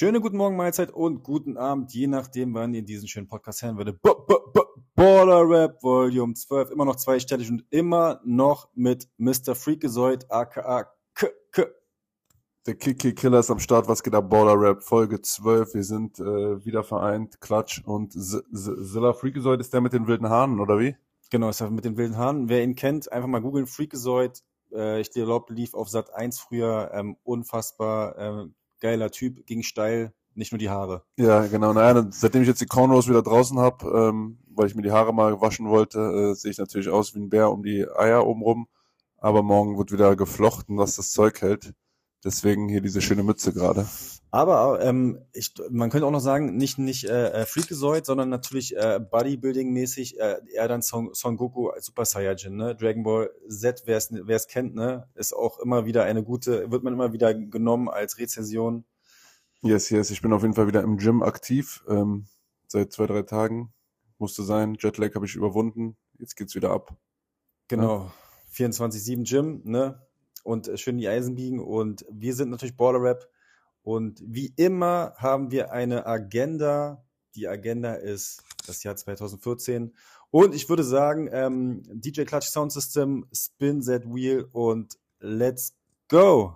Schöne guten Morgen, Mahlzeit und guten Abend, je nachdem, wann ihr diesen schönen Podcast hören würdet. B -b -b Baller Rap Volume 12, immer noch zweistellig und immer noch mit Mr. Freakazoid, aka K K. Der Kiki Killer ist am Start, was geht ab? Baller Rap, Folge 12. Wir sind äh, wieder vereint, Klatsch und Zilla Freakazoid ist der mit den wilden Haaren, oder wie? Genau, ist er mit den wilden Haaren. Wer ihn kennt, einfach mal googeln, Freakazoid. Äh, ich glaube, lief auf Sat 1 früher, ähm, unfassbar, ähm, geiler Typ, ging steil, nicht nur die Haare. Ja, genau. Naja, seitdem ich jetzt die Cornrows wieder draußen habe, ähm, weil ich mir die Haare mal waschen wollte, äh, sehe ich natürlich aus wie ein Bär um die Eier oben rum. Aber morgen wird wieder geflochten, was das Zeug hält. Deswegen hier diese schöne Mütze gerade. Aber ähm, ich, man könnte auch noch sagen, nicht nicht äh, äh Freakazoid, sondern natürlich äh, Bodybuilding-mäßig äh, eher dann Son, Son Goku als Super Saiyajin, ne? Dragon Ball Z, wer es wer es kennt, ne, ist auch immer wieder eine gute, wird man immer wieder genommen als Rezension. Yes, yes, ich bin auf jeden Fall wieder im Gym aktiv ähm, seit zwei drei Tagen. Musste sein, Jetlag habe ich überwunden. Jetzt geht's wieder ab. Genau, ja. 24/7 Gym, ne? Und schön die Eisen biegen und wir sind natürlich Baller Rap und wie immer haben wir eine Agenda. Die Agenda ist das Jahr 2014. Und ich würde sagen, ähm, DJ Clutch Sound System, Spin That Wheel und Let's Go.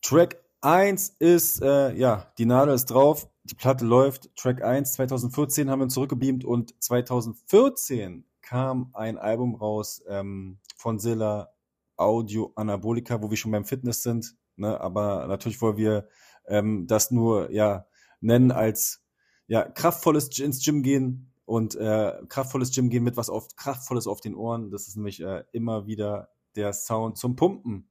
Track 1 ist, äh, ja, die Nadel ist drauf, die Platte läuft. Track 1 2014 haben wir zurückgebeamt und 2014 kam ein Album raus ähm, von Zilla, Audio Anabolika, wo wir schon beim Fitness sind. Ne? Aber natürlich wollen wir ähm, das nur ja nennen als ja kraftvolles ins Gym gehen und äh, kraftvolles Gym gehen mit was auf kraftvolles auf den Ohren. Das ist nämlich äh, immer wieder der Sound zum Pumpen.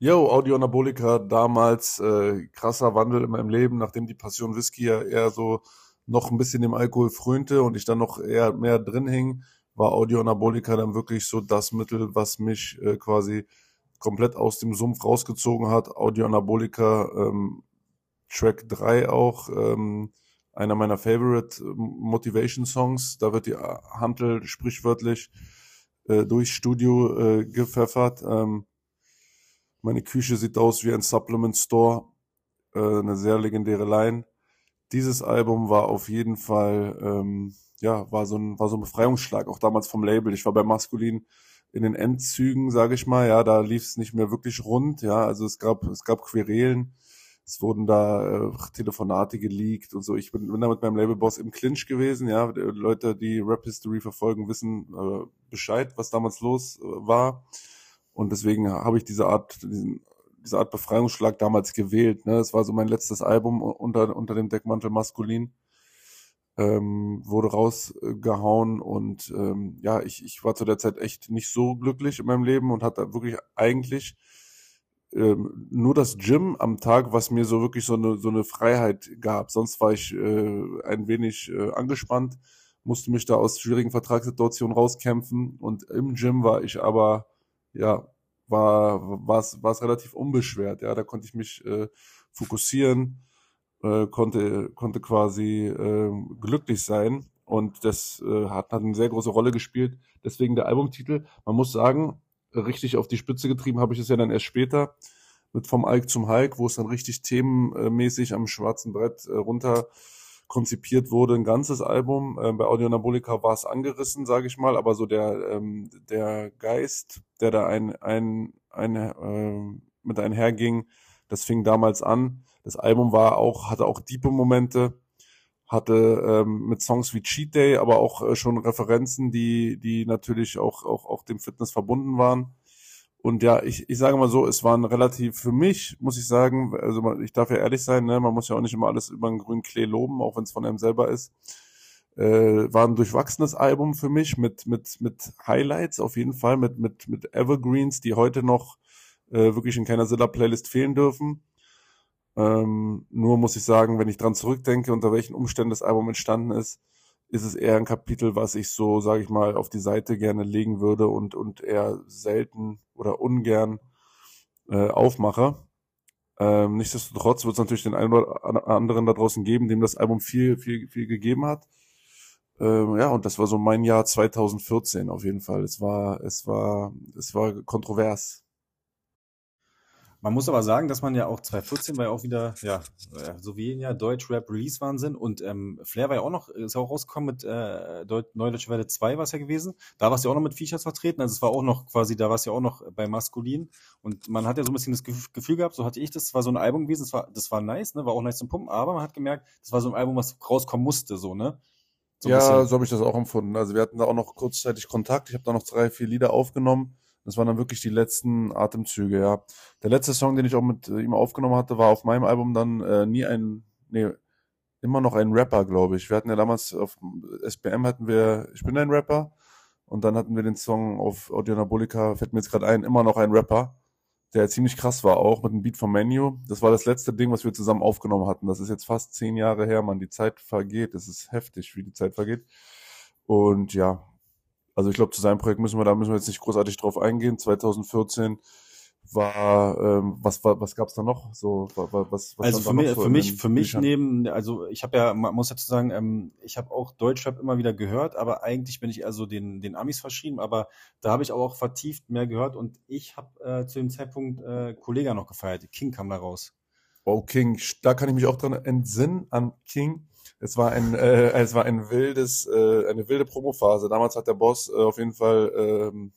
Yo, Audio Anabolika, damals äh, krasser Wandel in meinem Leben, nachdem die Passion Whisky ja eher so noch ein bisschen dem Alkohol frönte und ich dann noch eher mehr drin hing, war Audio Anabolika dann wirklich so das Mittel, was mich äh, quasi komplett aus dem Sumpf rausgezogen hat. Audio Anabolika, ähm, Track 3 auch, ähm, einer meiner Favorite ähm, Motivation Songs. Da wird die Hantel sprichwörtlich äh, durchs Studio äh, gepfeffert. Ähm, meine Küche sieht aus wie ein Supplement Store. Äh, eine sehr legendäre Line. Dieses Album war auf jeden Fall, ähm, ja, war so ein, war so ein Befreiungsschlag, auch damals vom Label. Ich war bei Maskulin in den Endzügen, sage ich mal, ja, da lief es nicht mehr wirklich rund, ja, also es gab es gab Querelen, es wurden da äh, Telefonate geleakt und so. Ich bin, bin da mit meinem Labelboss im Clinch gewesen, ja, Leute, die Rap History verfolgen, wissen äh, Bescheid, was damals los äh, war. Und deswegen habe ich diese Art diesen diese Art Befreiungsschlag damals gewählt, ne? Es war so mein letztes Album unter unter dem Deckmantel maskulin ähm, wurde rausgehauen und ähm, ja, ich, ich war zu der Zeit echt nicht so glücklich in meinem Leben und hatte wirklich eigentlich ähm, nur das Gym am Tag, was mir so wirklich so eine, so eine Freiheit gab. Sonst war ich äh, ein wenig äh, angespannt, musste mich da aus schwierigen Vertragssituationen rauskämpfen und im Gym war ich aber, ja, war war es relativ unbeschwert. Ja, da konnte ich mich äh, fokussieren, äh, konnte, konnte quasi äh, glücklich sein. Und das äh, hat, hat eine sehr große Rolle gespielt. Deswegen der Albumtitel. Man muss sagen, richtig auf die Spitze getrieben habe ich es ja dann erst später mit Vom Alk zum Hulk, wo es dann richtig themenmäßig am schwarzen Brett äh, runter konzipiert wurde, ein ganzes Album. Äh, bei Audio Anabolika war es angerissen, sage ich mal, aber so der, ähm, der Geist, der da ein, ein, ein, äh, mit einherging, das fing damals an. Das Album war auch, hatte auch diepe Momente, hatte ähm, mit Songs wie Cheat Day, aber auch äh, schon Referenzen, die, die natürlich auch, auch, auch dem Fitness verbunden waren. Und ja, ich, ich sage mal so, es waren relativ, für mich, muss ich sagen, also ich darf ja ehrlich sein, ne, man muss ja auch nicht immer alles über einen grünen Klee loben, auch wenn es von einem selber ist. Äh, war ein durchwachsenes Album für mich mit, mit, mit Highlights auf jeden Fall, mit, mit, mit Evergreens, die heute noch äh, wirklich in keiner Zilla-Playlist fehlen dürfen. Ähm, nur muss ich sagen, wenn ich dran zurückdenke, unter welchen Umständen das Album entstanden ist, ist es eher ein Kapitel, was ich so, sage ich mal, auf die Seite gerne legen würde und, und eher selten oder ungern äh, aufmache. Ähm, nichtsdestotrotz wird es natürlich den einen oder anderen da draußen geben, dem das Album viel, viel, viel gegeben hat. Ähm, ja, und das war so mein Jahr 2014 auf jeden Fall. Es war, es war, es war kontrovers. Man muss aber sagen, dass man ja auch 2014 war ja auch wieder, ja, äh, so wie ja Deutsch-Rap Release-Wahnsinn und ähm, Flair war ja auch noch, ist auch rausgekommen mit äh, Deut Neudeutsche Welle 2 war es ja gewesen. Da war es ja auch noch mit Features vertreten, also es war auch noch quasi, da war es ja auch noch bei Maskulin und man hat ja so ein bisschen das Gefühl gehabt, so hatte ich das, war so ein Album gewesen, das war, das war nice, ne, war auch nice zum Pumpen, aber man hat gemerkt, das war so ein Album, was rauskommen musste, so, ne. So ja, so habe ich das auch empfunden. Also wir hatten da auch noch kurzzeitig Kontakt. Ich habe da noch drei, vier Lieder aufgenommen. Das waren dann wirklich die letzten Atemzüge, ja. Der letzte Song, den ich auch mit ihm aufgenommen hatte, war auf meinem Album dann äh, nie ein, nee, immer noch ein Rapper, glaube ich. Wir hatten ja damals auf SBM hatten wir Ich bin ein Rapper und dann hatten wir den Song auf Audio Anabolica, fällt mir jetzt gerade ein, immer noch ein Rapper, der ziemlich krass war auch mit dem Beat vom Menu. Das war das letzte Ding, was wir zusammen aufgenommen hatten. Das ist jetzt fast zehn Jahre her, man. Die Zeit vergeht. Es ist heftig, wie die Zeit vergeht. Und ja, also ich glaube, zu seinem Projekt müssen wir, da müssen wir jetzt nicht großartig drauf eingehen. 2014 war, ähm, was, was, was gab es da noch? So, was, was also für, mich, für mich, für mich neben, also ich habe ja, man muss dazu sagen, ähm, ich habe auch Deutschrap immer wieder gehört, aber eigentlich bin ich eher so den, den Amis verschrieben, aber da habe ich auch vertieft mehr gehört und ich habe äh, zu dem Zeitpunkt äh, Kollega noch gefeiert. King kam da raus. Wow, King, da kann ich mich auch dran entsinnen an King. Es war ein, äh, es war ein wildes, äh, eine wilde Promophase. Damals hat der Boss äh, auf jeden Fall ähm,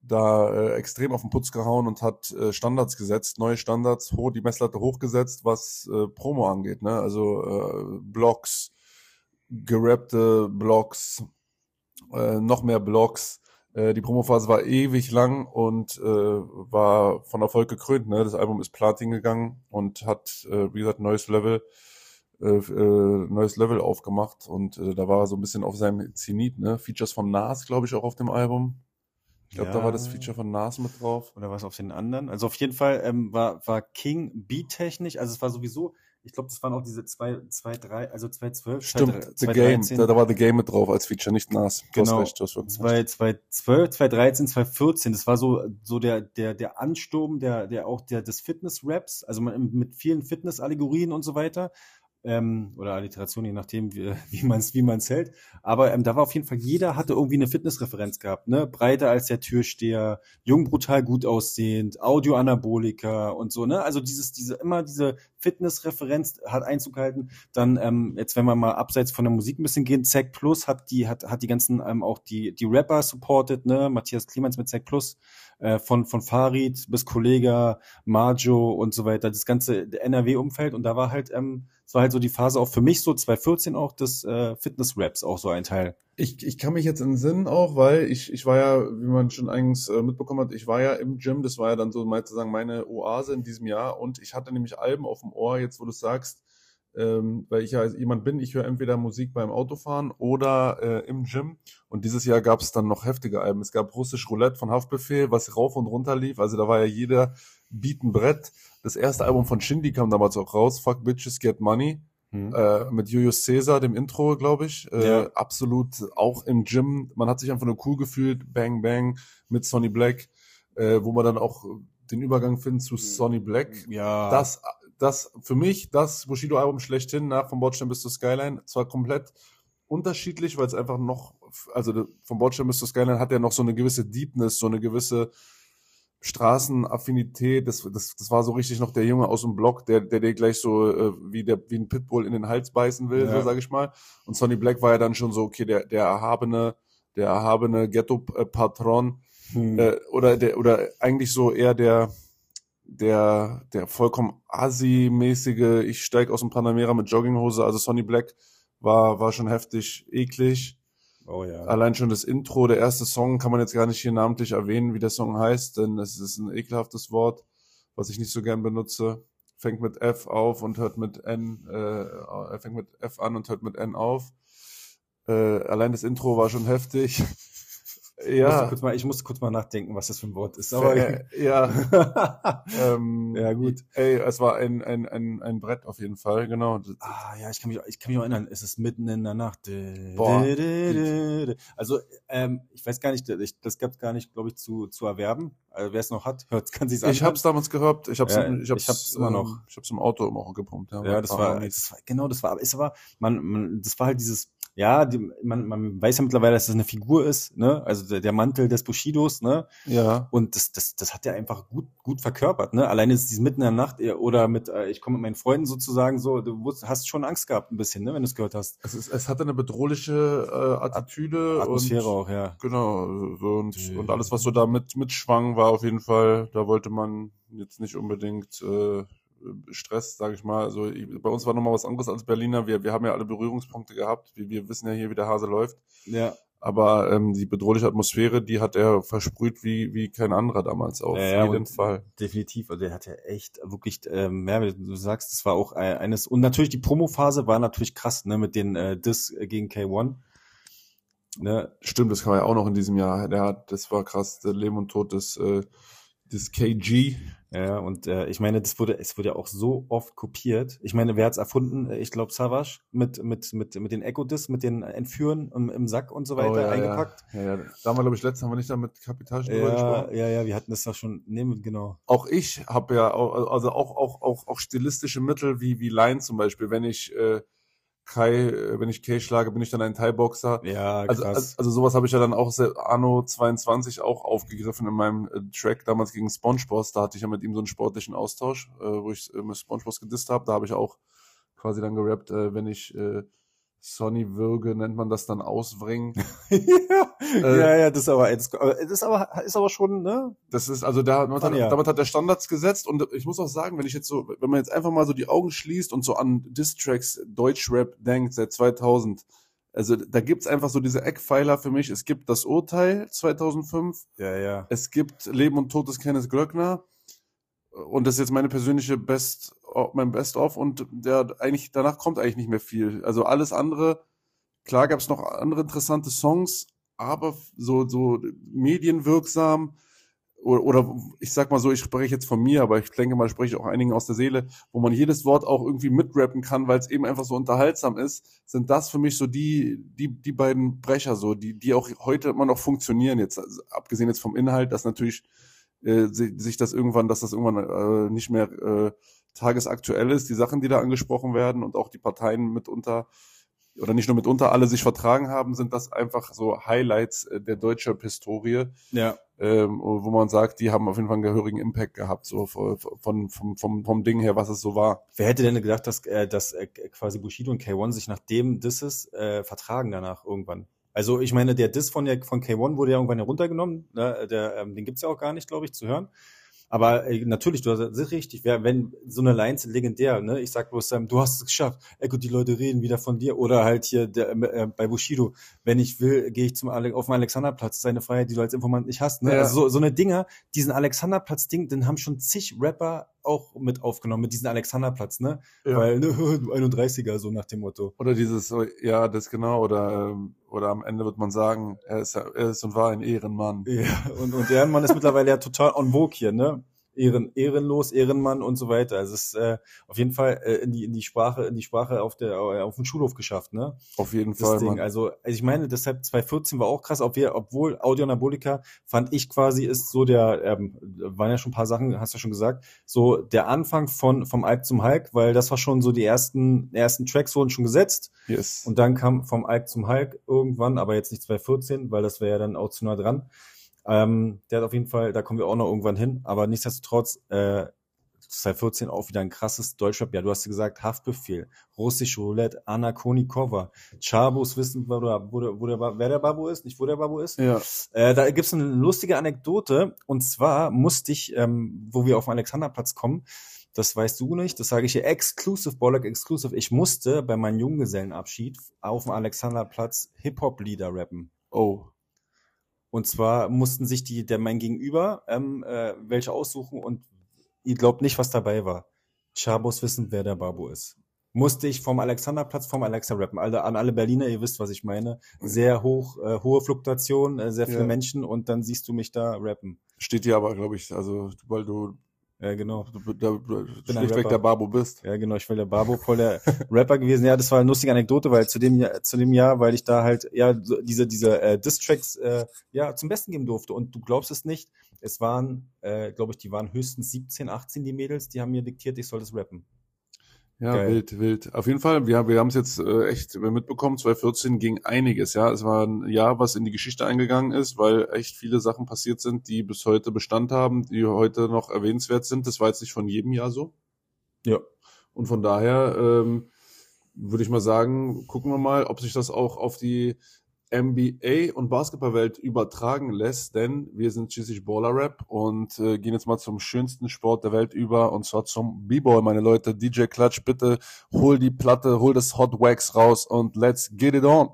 da äh, extrem auf den Putz gehauen und hat äh, Standards gesetzt, neue Standards, hoch, die Messlatte hochgesetzt, was äh, Promo angeht. Ne? Also äh, Blogs, gerappte Blogs, äh, noch mehr Blogs. Äh, die Promophase war ewig lang und äh, war von Erfolg gekrönt. Ne? Das Album ist Platin gegangen und hat, äh, wie gesagt, neues Level äh, äh, neues Level aufgemacht und äh, da war er so ein bisschen auf seinem Zenit, ne? Features von Nas, glaube ich, auch auf dem Album. Ich glaube, ja. da war das Feature von Nas mit drauf. Oder was auf den anderen? Also auf jeden Fall ähm, war, war King beat-technisch, also es war sowieso, ich glaube, das waren auch diese zwei, zwei, drei, also zwei zwölf. Stimmt, The Game, da, da, war The Game mit drauf als Feature, nicht Nas. Genau. Recht, zwei, zwei, zwölf, zwei, dreizehn, zwei, vierzehn, das war so, so der, der, der Ansturm, der, der auch der, des Fitness-Raps, also mit vielen Fitness-Allegorien und so weiter ähm, oder Alliteration, je nachdem, wie, wie man es wie man's hält. Aber ähm, da war auf jeden Fall, jeder hatte irgendwie eine Fitnessreferenz gehabt, ne? Breiter als der Türsteher, jung, brutal, gut aussehend, Audioanabolika und so, ne? Also dieses, diese, immer diese Fitnessreferenz hat Einzug gehalten. Dann, ähm, jetzt wenn wir mal abseits von der Musik ein bisschen gehen, Zack Plus hat die, hat, hat die ganzen ähm, auch die, die Rapper supported, ne? Matthias Clemens mit Zack Plus äh, von, von Farid bis Kollega, Marjo und so weiter, das ganze NRW-Umfeld und da war halt, ähm, es war halt so die Phase auch für mich so 2014 auch des äh, Fitness-Raps auch so ein Teil. Ich, ich kann mich jetzt in Sinn auch, weil ich, ich war ja, wie man schon eigentlich äh, mitbekommen hat, ich war ja im Gym, das war ja dann so mal zu sagen meine Oase in diesem Jahr. Und ich hatte nämlich Alben auf dem Ohr, jetzt wo du sagst, ähm, weil ich ja jemand bin, ich höre entweder Musik beim Autofahren oder äh, im Gym. Und dieses Jahr gab es dann noch heftige Alben. Es gab Russisch Roulette von Haftbefehl, was rauf und runter lief. Also da war ja jeder Beat ein Brett. Das erste Album von Shindy kam damals auch raus, Fuck Bitches Get Money. Mhm. Äh, mit Julius Caesar, dem Intro, glaube ich. Äh, ja. Absolut auch im Gym. Man hat sich einfach nur cool gefühlt. Bang Bang mit Sonny Black, äh, wo man dann auch den Übergang findet zu Sonny Black. Ja. Das das für mich das Bushido-Album schlechthin nach vom Bordstein bis zur Skyline zwar komplett unterschiedlich, weil es einfach noch, also vom Bordstein bis zur Skyline hat ja noch so eine gewisse Deepness, so eine gewisse Straßenaffinität. Das, das, das war so richtig noch der Junge aus dem Block, der, der dir gleich so äh, wie der wie ein Pitbull in den Hals beißen will, ja. so sage ich mal. Und Sonny Black war ja dann schon so okay, der der erhabene, der erhabene Ghetto-Patron hm. äh, oder der oder eigentlich so eher der der, der vollkommen assi-mäßige, ich steig aus dem Panamera mit Jogginghose, also Sonny Black war, war schon heftig eklig. Oh ja. Allein schon das Intro, der erste Song kann man jetzt gar nicht hier namentlich erwähnen, wie der Song heißt, denn es ist ein ekelhaftes Wort, was ich nicht so gern benutze. Fängt mit F auf und hört mit N, äh, fängt mit F an und hört mit N auf. Äh, allein das Intro war schon heftig. Ja. Musste kurz mal, ich musste kurz mal nachdenken, was das für ein Wort ist. Aber äh, ja. ähm, ja, gut. Ey, es war ein, ein, ein, ein Brett auf jeden Fall, genau. Ah, ja, ich kann mich, ich kann mich auch erinnern, es ist mitten in der Nacht. Boah. Also, ähm, ich weiß gar nicht, ich, das gab gar nicht, glaube ich, zu, zu erwerben. Also, wer es noch hat, hört, kann sich sagen. Ich hab's damals gehört. Ich hab's, ja, ich hab's, ich hab's immer noch. Ich hab's im Auto immer auch gepumpt. Ja, ja das, war, das war, genau, das war, es war, man, man, das war halt dieses, ja, die, man, man weiß ja mittlerweile, dass das eine Figur ist, ne? Also der, der Mantel des Bushidos, ne? Ja. Und das, das, das hat ja einfach gut, gut verkörpert, ne? Alleine ist es mitten in der Nacht oder mit, äh, ich komme mit meinen Freunden sozusagen so, du hast schon Angst gehabt ein bisschen, ne, wenn du es gehört hast. Es, ist, es hatte eine bedrohliche äh, Attitüde. Atmosphäre und, auch, ja. Genau, und, und alles, was so da mit, mitschwang, war auf jeden Fall, da wollte man jetzt nicht unbedingt äh, Stress, sage ich mal. Also ich- bei uns war nochmal was anderes als Berliner. Wir, wir haben ja alle Berührungspunkte gehabt. Wir, wir wissen ja hier, wie der Hase läuft. Ja, Aber ähm, die bedrohliche Atmosphäre, die hat er versprüht wie, wie kein anderer damals. Auf Ja, ja, jeden Fall. definitiv. Also der hat ja echt wirklich ähm, mehr, wie du sagst, das war auch ein- eines und natürlich die Promo-Phase war natürlich krass, ne, mit den äh, Diss gegen K1. Ne, Stimmt, das kam ja auch noch in diesem Jahr. Der hat, das war krass, der Leben und Tod des, äh, des KG. Ja, und äh, ich meine, das wurde, es wurde ja auch so oft kopiert. Ich meine, wer hat's erfunden? Äh, Ich glaube Savage mit mit mit mit den Echo Discs, mit den Entführen im, im Sack und so weiter Oh, ja, eingepackt. Ja, ja. Da haben wir, glaube ich, letztes haben wir nicht da mit drüber Ja, gesprochen. ja, ja, wir hatten das doch schon. Nee, genau. Auch ich habe ja, auch, also auch, auch, auch, auch stilistische Mittel wie, wie Line zum Beispiel. Wenn ich äh, Kai, äh, wenn ich Kai schlage, bin ich dann ein Thai-Boxer. Ja, Also, krass. also, also sowas habe ich ja dann auch Anno 22 auch aufgegriffen in meinem äh, Track damals gegen SpongeBoss. Da hatte ich ja mit ihm so einen sportlichen Austausch, äh, wo ich äh, mit SpongeBoss gedisst habe. Da habe ich auch quasi dann gerappt, äh, wenn ich äh, Sonny würge, nennt man das dann ausbringen. ja, äh, ja, ja, das ist aber, das ist aber, ist aber schon, ne? Das ist, also da, damit, hat, ja. damit hat er Standards gesetzt und ich muss auch sagen, wenn ich jetzt so, wenn man jetzt einfach mal so die Augen schließt und so an Distracks Deutschrap denkt seit 2000, also da gibt's einfach so diese Eckpfeiler für mich. Es gibt das Urteil 2005, Ja, ja. es gibt Leben und Tod des Kenneth Glöckner und das ist jetzt meine persönliche Best, mein Best of und der eigentlich danach kommt eigentlich nicht mehr viel. Also alles andere, klar gab's noch andere interessante Songs, aber so so medienwirksam oder, oder ich sag mal so, ich spreche jetzt von mir, aber ich denke mal, ich spreche auch einigen aus der Seele, wo man jedes Wort auch irgendwie mitrappen kann, weil es eben einfach so unterhaltsam ist, sind das für mich so die, die, die beiden Brecher so, die, die auch heute immer noch funktionieren, jetzt, also abgesehen jetzt vom Inhalt, dass natürlich äh, si- sich das irgendwann, dass das irgendwann äh, nicht mehr äh, tagesaktuell ist, die Sachen, die da angesprochen werden und auch die Parteien mitunter oder nicht nur mitunter alle sich vertragen haben, sind das einfach so Highlights äh, der deutschen Historie Ja. ähm, wo man sagt, die haben auf jeden Fall einen gehörigen Impact gehabt, so von, von, vom, vom, vom Ding her, was es so war. Wer hätte denn gedacht, dass, äh, dass äh, quasi Bushido und K1 sich nach dem Disses äh, vertragen danach irgendwann? Also ich meine, der Diss von, der, von K1 wurde ja irgendwann heruntergenommen. Ne? Der, ähm, den gibt's ja auch gar nicht, glaube ich, zu hören. Aber äh, natürlich, du hast richtig. Wer, wenn so eine Line ist legendär, ne? Ich sag bloß, ähm, du hast es geschafft. Ey, gut, die Leute reden wieder von dir. Oder halt hier der, äh, bei Bushido, wenn ich will, gehe ich zum Ale auf den Alexanderplatz. Das ist eine Freiheit, die du als Informant nicht hast. Ne? Ja. Also so, so eine Dinger, diesen Alexanderplatz-Ding, den haben schon zig Rapper auch mit aufgenommen, mit diesem Alexanderplatz, ne? Ja. Weil, ne, du 31er, so nach dem Motto. Oder dieses, ja, das genau, oder, ähm, oder am Ende wird man sagen, er ist, er ist und war ein Ehrenmann. Ja, und, und Ehrenmann ist mittlerweile ja total on vogue hier, ne? Ehren, ehrenlos, Ehrenmann und so weiter. Also es ist äh, auf jeden Fall äh, in die in die Sprache in die Sprache auf der äh, auf dem Schulhof geschafft, ne? Auf jeden Das Fall, Ding. Also, also ich meine, deshalb 2014 war auch krass, ob wir, obwohl Audio Anabolika fand ich quasi ist so der, ähm, waren ja schon ein paar Sachen, hast du ja schon gesagt, so der Anfang von vom Alk zum Hulk, weil das war schon so die ersten ersten Tracks wurden schon gesetzt Yes. und dann kam vom Alk zum Hulk irgendwann, aber jetzt nicht 2014, weil das wäre ja dann auch zu nah dran. Ähm, der hat auf jeden Fall, da kommen wir auch noch irgendwann hin, aber nichtsdestotrotz, äh, 2014 auch wieder ein krasses Deutschrap. Ja, du hast ja gesagt, Haftbefehl, Russisch Roulette, Anna Konikova, Chabos wissen, wo der, wo der, wer der Babu ist, nicht wo der Babu ist. Ja. Äh, da gibt's eine lustige Anekdote und zwar musste ich, ähm, wo wir auf den Alexanderplatz kommen, das weißt du nicht, das sage ich hier exclusive, Bollock exclusive. Ich musste bei meinem Junggesellenabschied auf dem Alexanderplatz Hip-Hop-Lieder rappen. Oh. Und zwar mussten sich die, der mein Gegenüber, ähm, äh, welche aussuchen und ihr glaubt nicht, was dabei war. Chabos wissen, wer der Babu ist. Musste ich vom Alexanderplatz vom Alexa rappen. Alle, an alle Berliner, ihr wisst, was ich meine. Sehr hoch, äh, hohe Fluktuation, äh, sehr viele Ja. Menschen und dann siehst du mich da rappen. Steht hier aber, glaube ich, also, weil du, Ja, genau. du, du, du ein schlichtweg der Babo bist. Ja, genau, ich war der Babo voll der Rapper gewesen. Ja, das war eine lustige Anekdote, weil zu dem Jahr, zu dem Jahr, weil ich da halt ja diese diese äh, Diss-Tracks äh, ja zum Besten geben durfte. Und du glaubst es nicht, es waren, äh, glaube ich, die waren höchstens 17, 18 die Mädels, die haben mir diktiert, ich soll das rappen. Ja, Geil. wild, wild. Auf jeden Fall, wir, wir haben es jetzt äh, echt mitbekommen, 2014 ging einiges, ja. Es war ein Jahr, was in die Geschichte eingegangen ist, weil echt viele Sachen passiert sind, die bis heute Bestand haben, die heute noch erwähnenswert sind. Das war jetzt nicht von jedem Jahr so. Ja. Und von daher ähm, würde ich mal sagen, gucken wir mal, ob sich das auch auf die NBA und Basketballwelt übertragen lässt, denn wir sind schließlich Baller Rap und äh, gehen jetzt mal zum schönsten Sport der Welt über und zwar zum B-Boy, meine Leute. DJ Klatsch, bitte hol die Platte, hol das Hot Wax raus und let's get it on.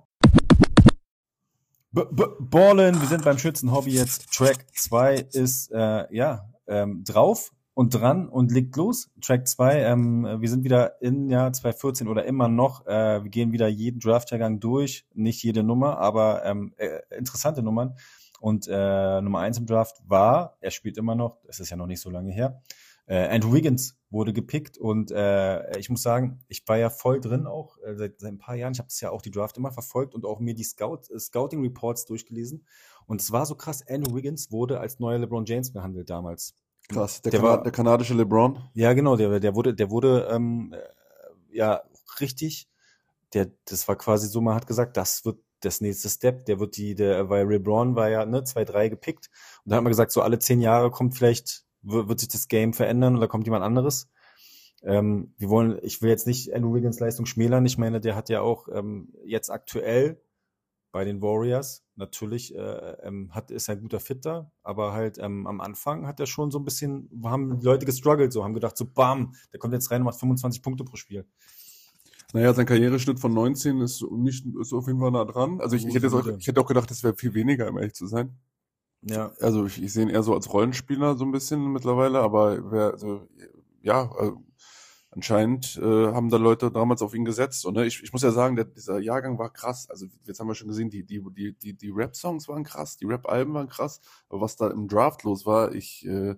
B -b Ballen, wir sind beim Schützenhobby jetzt. Track 2 ist äh, ja ähm, drauf und dran und legt los. Track 2, ähm, wir sind wieder in Jahr 2014 oder immer noch. Äh, wir gehen wieder jeden Draftjahrgang durch, nicht jede Nummer, aber ähm, äh, interessante Nummern. Und äh, Nummer 1 im Draft war, er spielt immer noch, es ist ja noch nicht so lange her, äh, Andrew Wiggins wurde gepickt und äh, ich muss sagen, ich war ja voll drin auch äh, seit, seit ein paar Jahren. Ich habe das ja auch die Draft immer verfolgt und auch mir die Scout, äh, Scouting Reports durchgelesen. Und es war so krass, Andrew Wiggins wurde als neuer LeBron James behandelt damals. Krass, der, Der Kana war- der kanadische LeBron. Ja, genau, der, der wurde, der wurde ähm, äh, ja richtig. Der, das war quasi so, man hat gesagt, das wird das nächste Step, der wird die, der, weil LeBron war ja, ne, 2-3 gepickt. Und da hat man gesagt, so alle zehn Jahre kommt vielleicht, wird, wird sich das Game verändern oder kommt jemand anderes. Ähm, wir wollen, ich will jetzt nicht Andrew Wiggins Leistung schmälern. Ich meine, der hat ja auch ähm, jetzt aktuell bei den Warriors natürlich äh, ähm, hat ist er ein guter Fitter, aber halt ähm, am Anfang hat er schon so ein bisschen, haben die Leute gestruggelt, so haben gedacht, so bam, der kommt jetzt rein und macht 25 Punkte pro Spiel. Naja, sein Karriereschnitt von 19 ist nicht ist auf jeden Fall nah dran. Also ich, ich, hätte, auch, ich hätte auch gedacht, das wäre viel weniger, um ehrlich zu sein. Ja, Also ich, ich sehe ihn eher so als Rollenspieler so ein bisschen mittlerweile, aber wer, also, ja, äh, anscheinend äh, haben da Leute damals auf ihn gesetzt. Und ne, ich, ich muss ja sagen, der, dieser Jahrgang war krass. Also jetzt haben wir schon gesehen, die, die, die, die, die Rap-Songs waren krass, die Rap-Alben waren krass, aber was da im Draft los war, ich äh,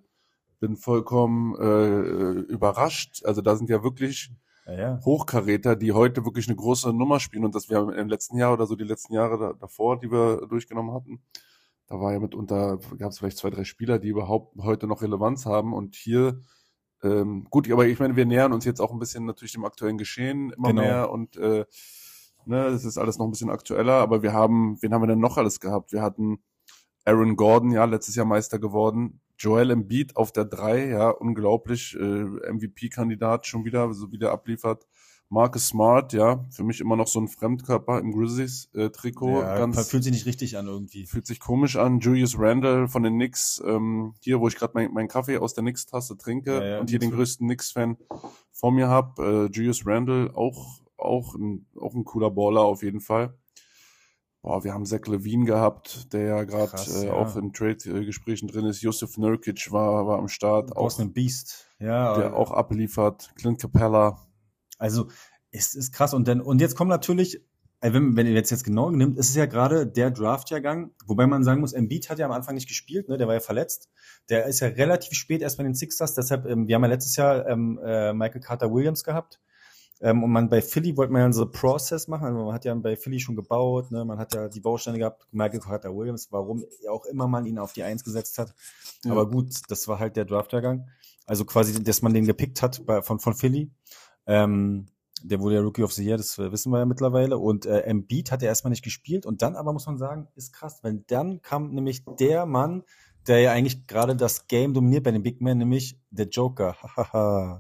bin vollkommen äh, überrascht. Also da sind ja wirklich ja, ja. Hochkaräter, die heute wirklich eine große Nummer spielen und das wir im letzten Jahr oder so die letzten Jahre da, davor, die wir durchgenommen hatten, da war ja mitunter, gab es vielleicht zwei, drei Spieler, die überhaupt heute noch Relevanz haben und hier, ähm, gut, aber ich meine, wir nähern uns jetzt auch ein bisschen natürlich dem aktuellen Geschehen immer Genau. mehr und äh, ne, das ist alles noch ein bisschen aktueller, aber wir haben, wen haben wir denn noch alles gehabt? Wir hatten Aaron Gordon, ja, letztes Jahr Meister geworden. Joel Embiid auf der 3, ja, unglaublich, äh, MVP-Kandidat schon wieder, so wie der abliefert. Marcus Smart, ja, für mich immer noch so ein Fremdkörper im Grizzlies-Trikot. ja ganz, fühlt sich nicht richtig an irgendwie. fühlt sich komisch an. Julius Randle von den Knicks, ähm, hier, wo ich gerade meinen mein Kaffee aus der Knicks-Tasse trinke Ja, ja, und hier den größten Knicks-Fan vor mir hab. Äh, Julius Randle, auch, auch, ein, auch ein cooler Baller auf jeden Fall. Boah, wir haben Zach Levine gehabt, der ja gerade äh, ja. auch in Trade-Gesprächen drin ist. Yusuf Nurkic war, war am Start, auch, Boston Beast. Ja, der auch abliefert. Clint Capella. Also, es ist krass. Und dann, und jetzt kommt natürlich, äh, wenn, wenn ihr jetzt jetzt genau nimmt, ist es ja gerade der Draftjahrgang, wobei man sagen muss, Embiid hat ja am Anfang nicht gespielt, ne, der war ja verletzt. Der ist ja relativ spät erst bei den Sixers, deshalb, ähm, wir haben ja letztes Jahr ähm, äh, Michael Carter Williams gehabt. Ähm, und man bei Philly wollte man ja so Process machen, also man hat ja bei Philly schon gebaut, ne, man hat ja die Bausteine gehabt, Michael Carter Williams, warum auch immer man ihn auf die Eins gesetzt hat. Ja. Aber gut, das war halt der Draftjahrgang. Also quasi, dass man den gepickt hat bei, von, von Philly. Ähm, der wurde ja Rookie of the Year, das äh, wissen wir ja mittlerweile. Und äh, Embiid hat er erstmal nicht gespielt. Und dann aber muss man sagen, ist krass, weil dann kam nämlich der Mann, der ja eigentlich gerade das Game dominiert bei den Big Men, nämlich der Joker.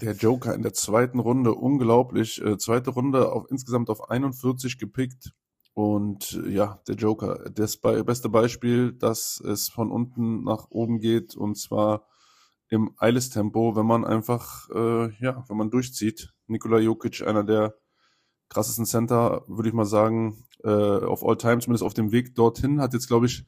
Der Joker in der zweiten Runde, unglaublich. Äh, zweite Runde auf, insgesamt auf 41 gepickt. Und äh, ja, der Joker, das be beste Beispiel, dass es von unten nach oben geht und zwar im Eilestempo, wenn man einfach, äh, ja, wenn man durchzieht. Nikola Jokic, einer der krassesten Center, würde ich mal sagen, äh, auf all time, zumindest auf dem Weg dorthin, hat jetzt, glaube ich,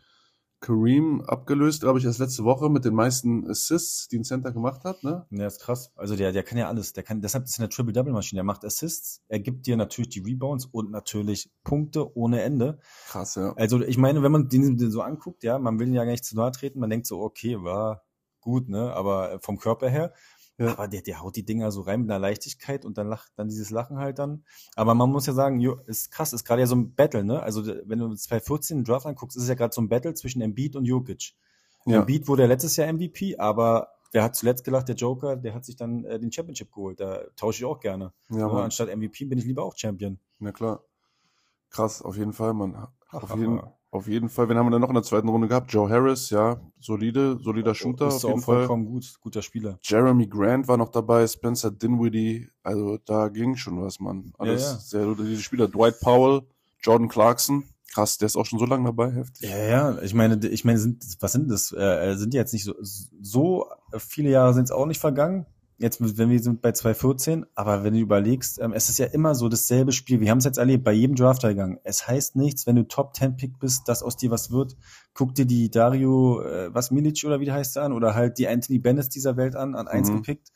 Kareem abgelöst, glaube ich, erst letzte Woche mit den meisten Assists, die ein Center gemacht hat, ne? Ja, ist krass. Also der, der kann ja alles. Der kann, deshalb ist er eine Triple-Double-Maschine. Er macht Assists, er gibt dir natürlich die Rebounds und natürlich Punkte ohne Ende. Krass, ja. Also ich meine, wenn man den, den so anguckt, ja, man will ihn ja gar nicht zu nahe treten, man denkt so, okay, war gut, ne, aber vom Körper her. Ja. Aber der, der haut die Dinger so rein mit einer Leichtigkeit und dann lacht dann dieses Lachen halt dann. Aber man muss ja sagen, jo, ist krass, ist gerade ja so ein Battle, ne? Also wenn du 2014 den Draft anguckst, ist es ja gerade so ein Battle zwischen Embiid und Jokic. Ja. Embiid wurde ja letztes Jahr MVP, aber wer hat zuletzt gelacht? Der Joker, der hat sich dann äh, den Championship geholt. Da tausche ich auch gerne. Ja, Ja, Mann. anstatt MVP bin ich lieber auch Champion. Na klar. Krass, auf jeden Fall, Mann. Auf jeden, auf jeden Fall. Wen haben wir denn noch in der zweiten Runde gehabt? Joe Harris, ja. Solide, solider Shooter Ist auf auch jeden Fall. vollkommen gut, guter Spieler. Jeremy Grant war noch dabei, Spencer Dinwiddie. Also da ging schon was, Mann. Alles Ja, ja. sehr solide Spieler. Dwight Powell, Jordan Clarkson. Krass, der ist auch schon so lange dabei, heftig. Ja, ja, ich meine, ich meine, sind, was sind das? Äh, sind jetzt nicht so, so viele Jahre sind es auch nicht vergangen. Jetzt, wenn wir sind bei 2014, aber wenn du überlegst, ähm, es ist ja immer so dasselbe Spiel. Wir haben es jetzt erlebt bei jedem Draft-Eingang. Es heißt nichts, wenn du Top 10 Pick bist, dass aus dir was wird. Guck dir die Dario, äh, was Milic oder wie heißt der an, oder halt die Anthony Bennett dieser Welt an, an eins Mhm. gepickt.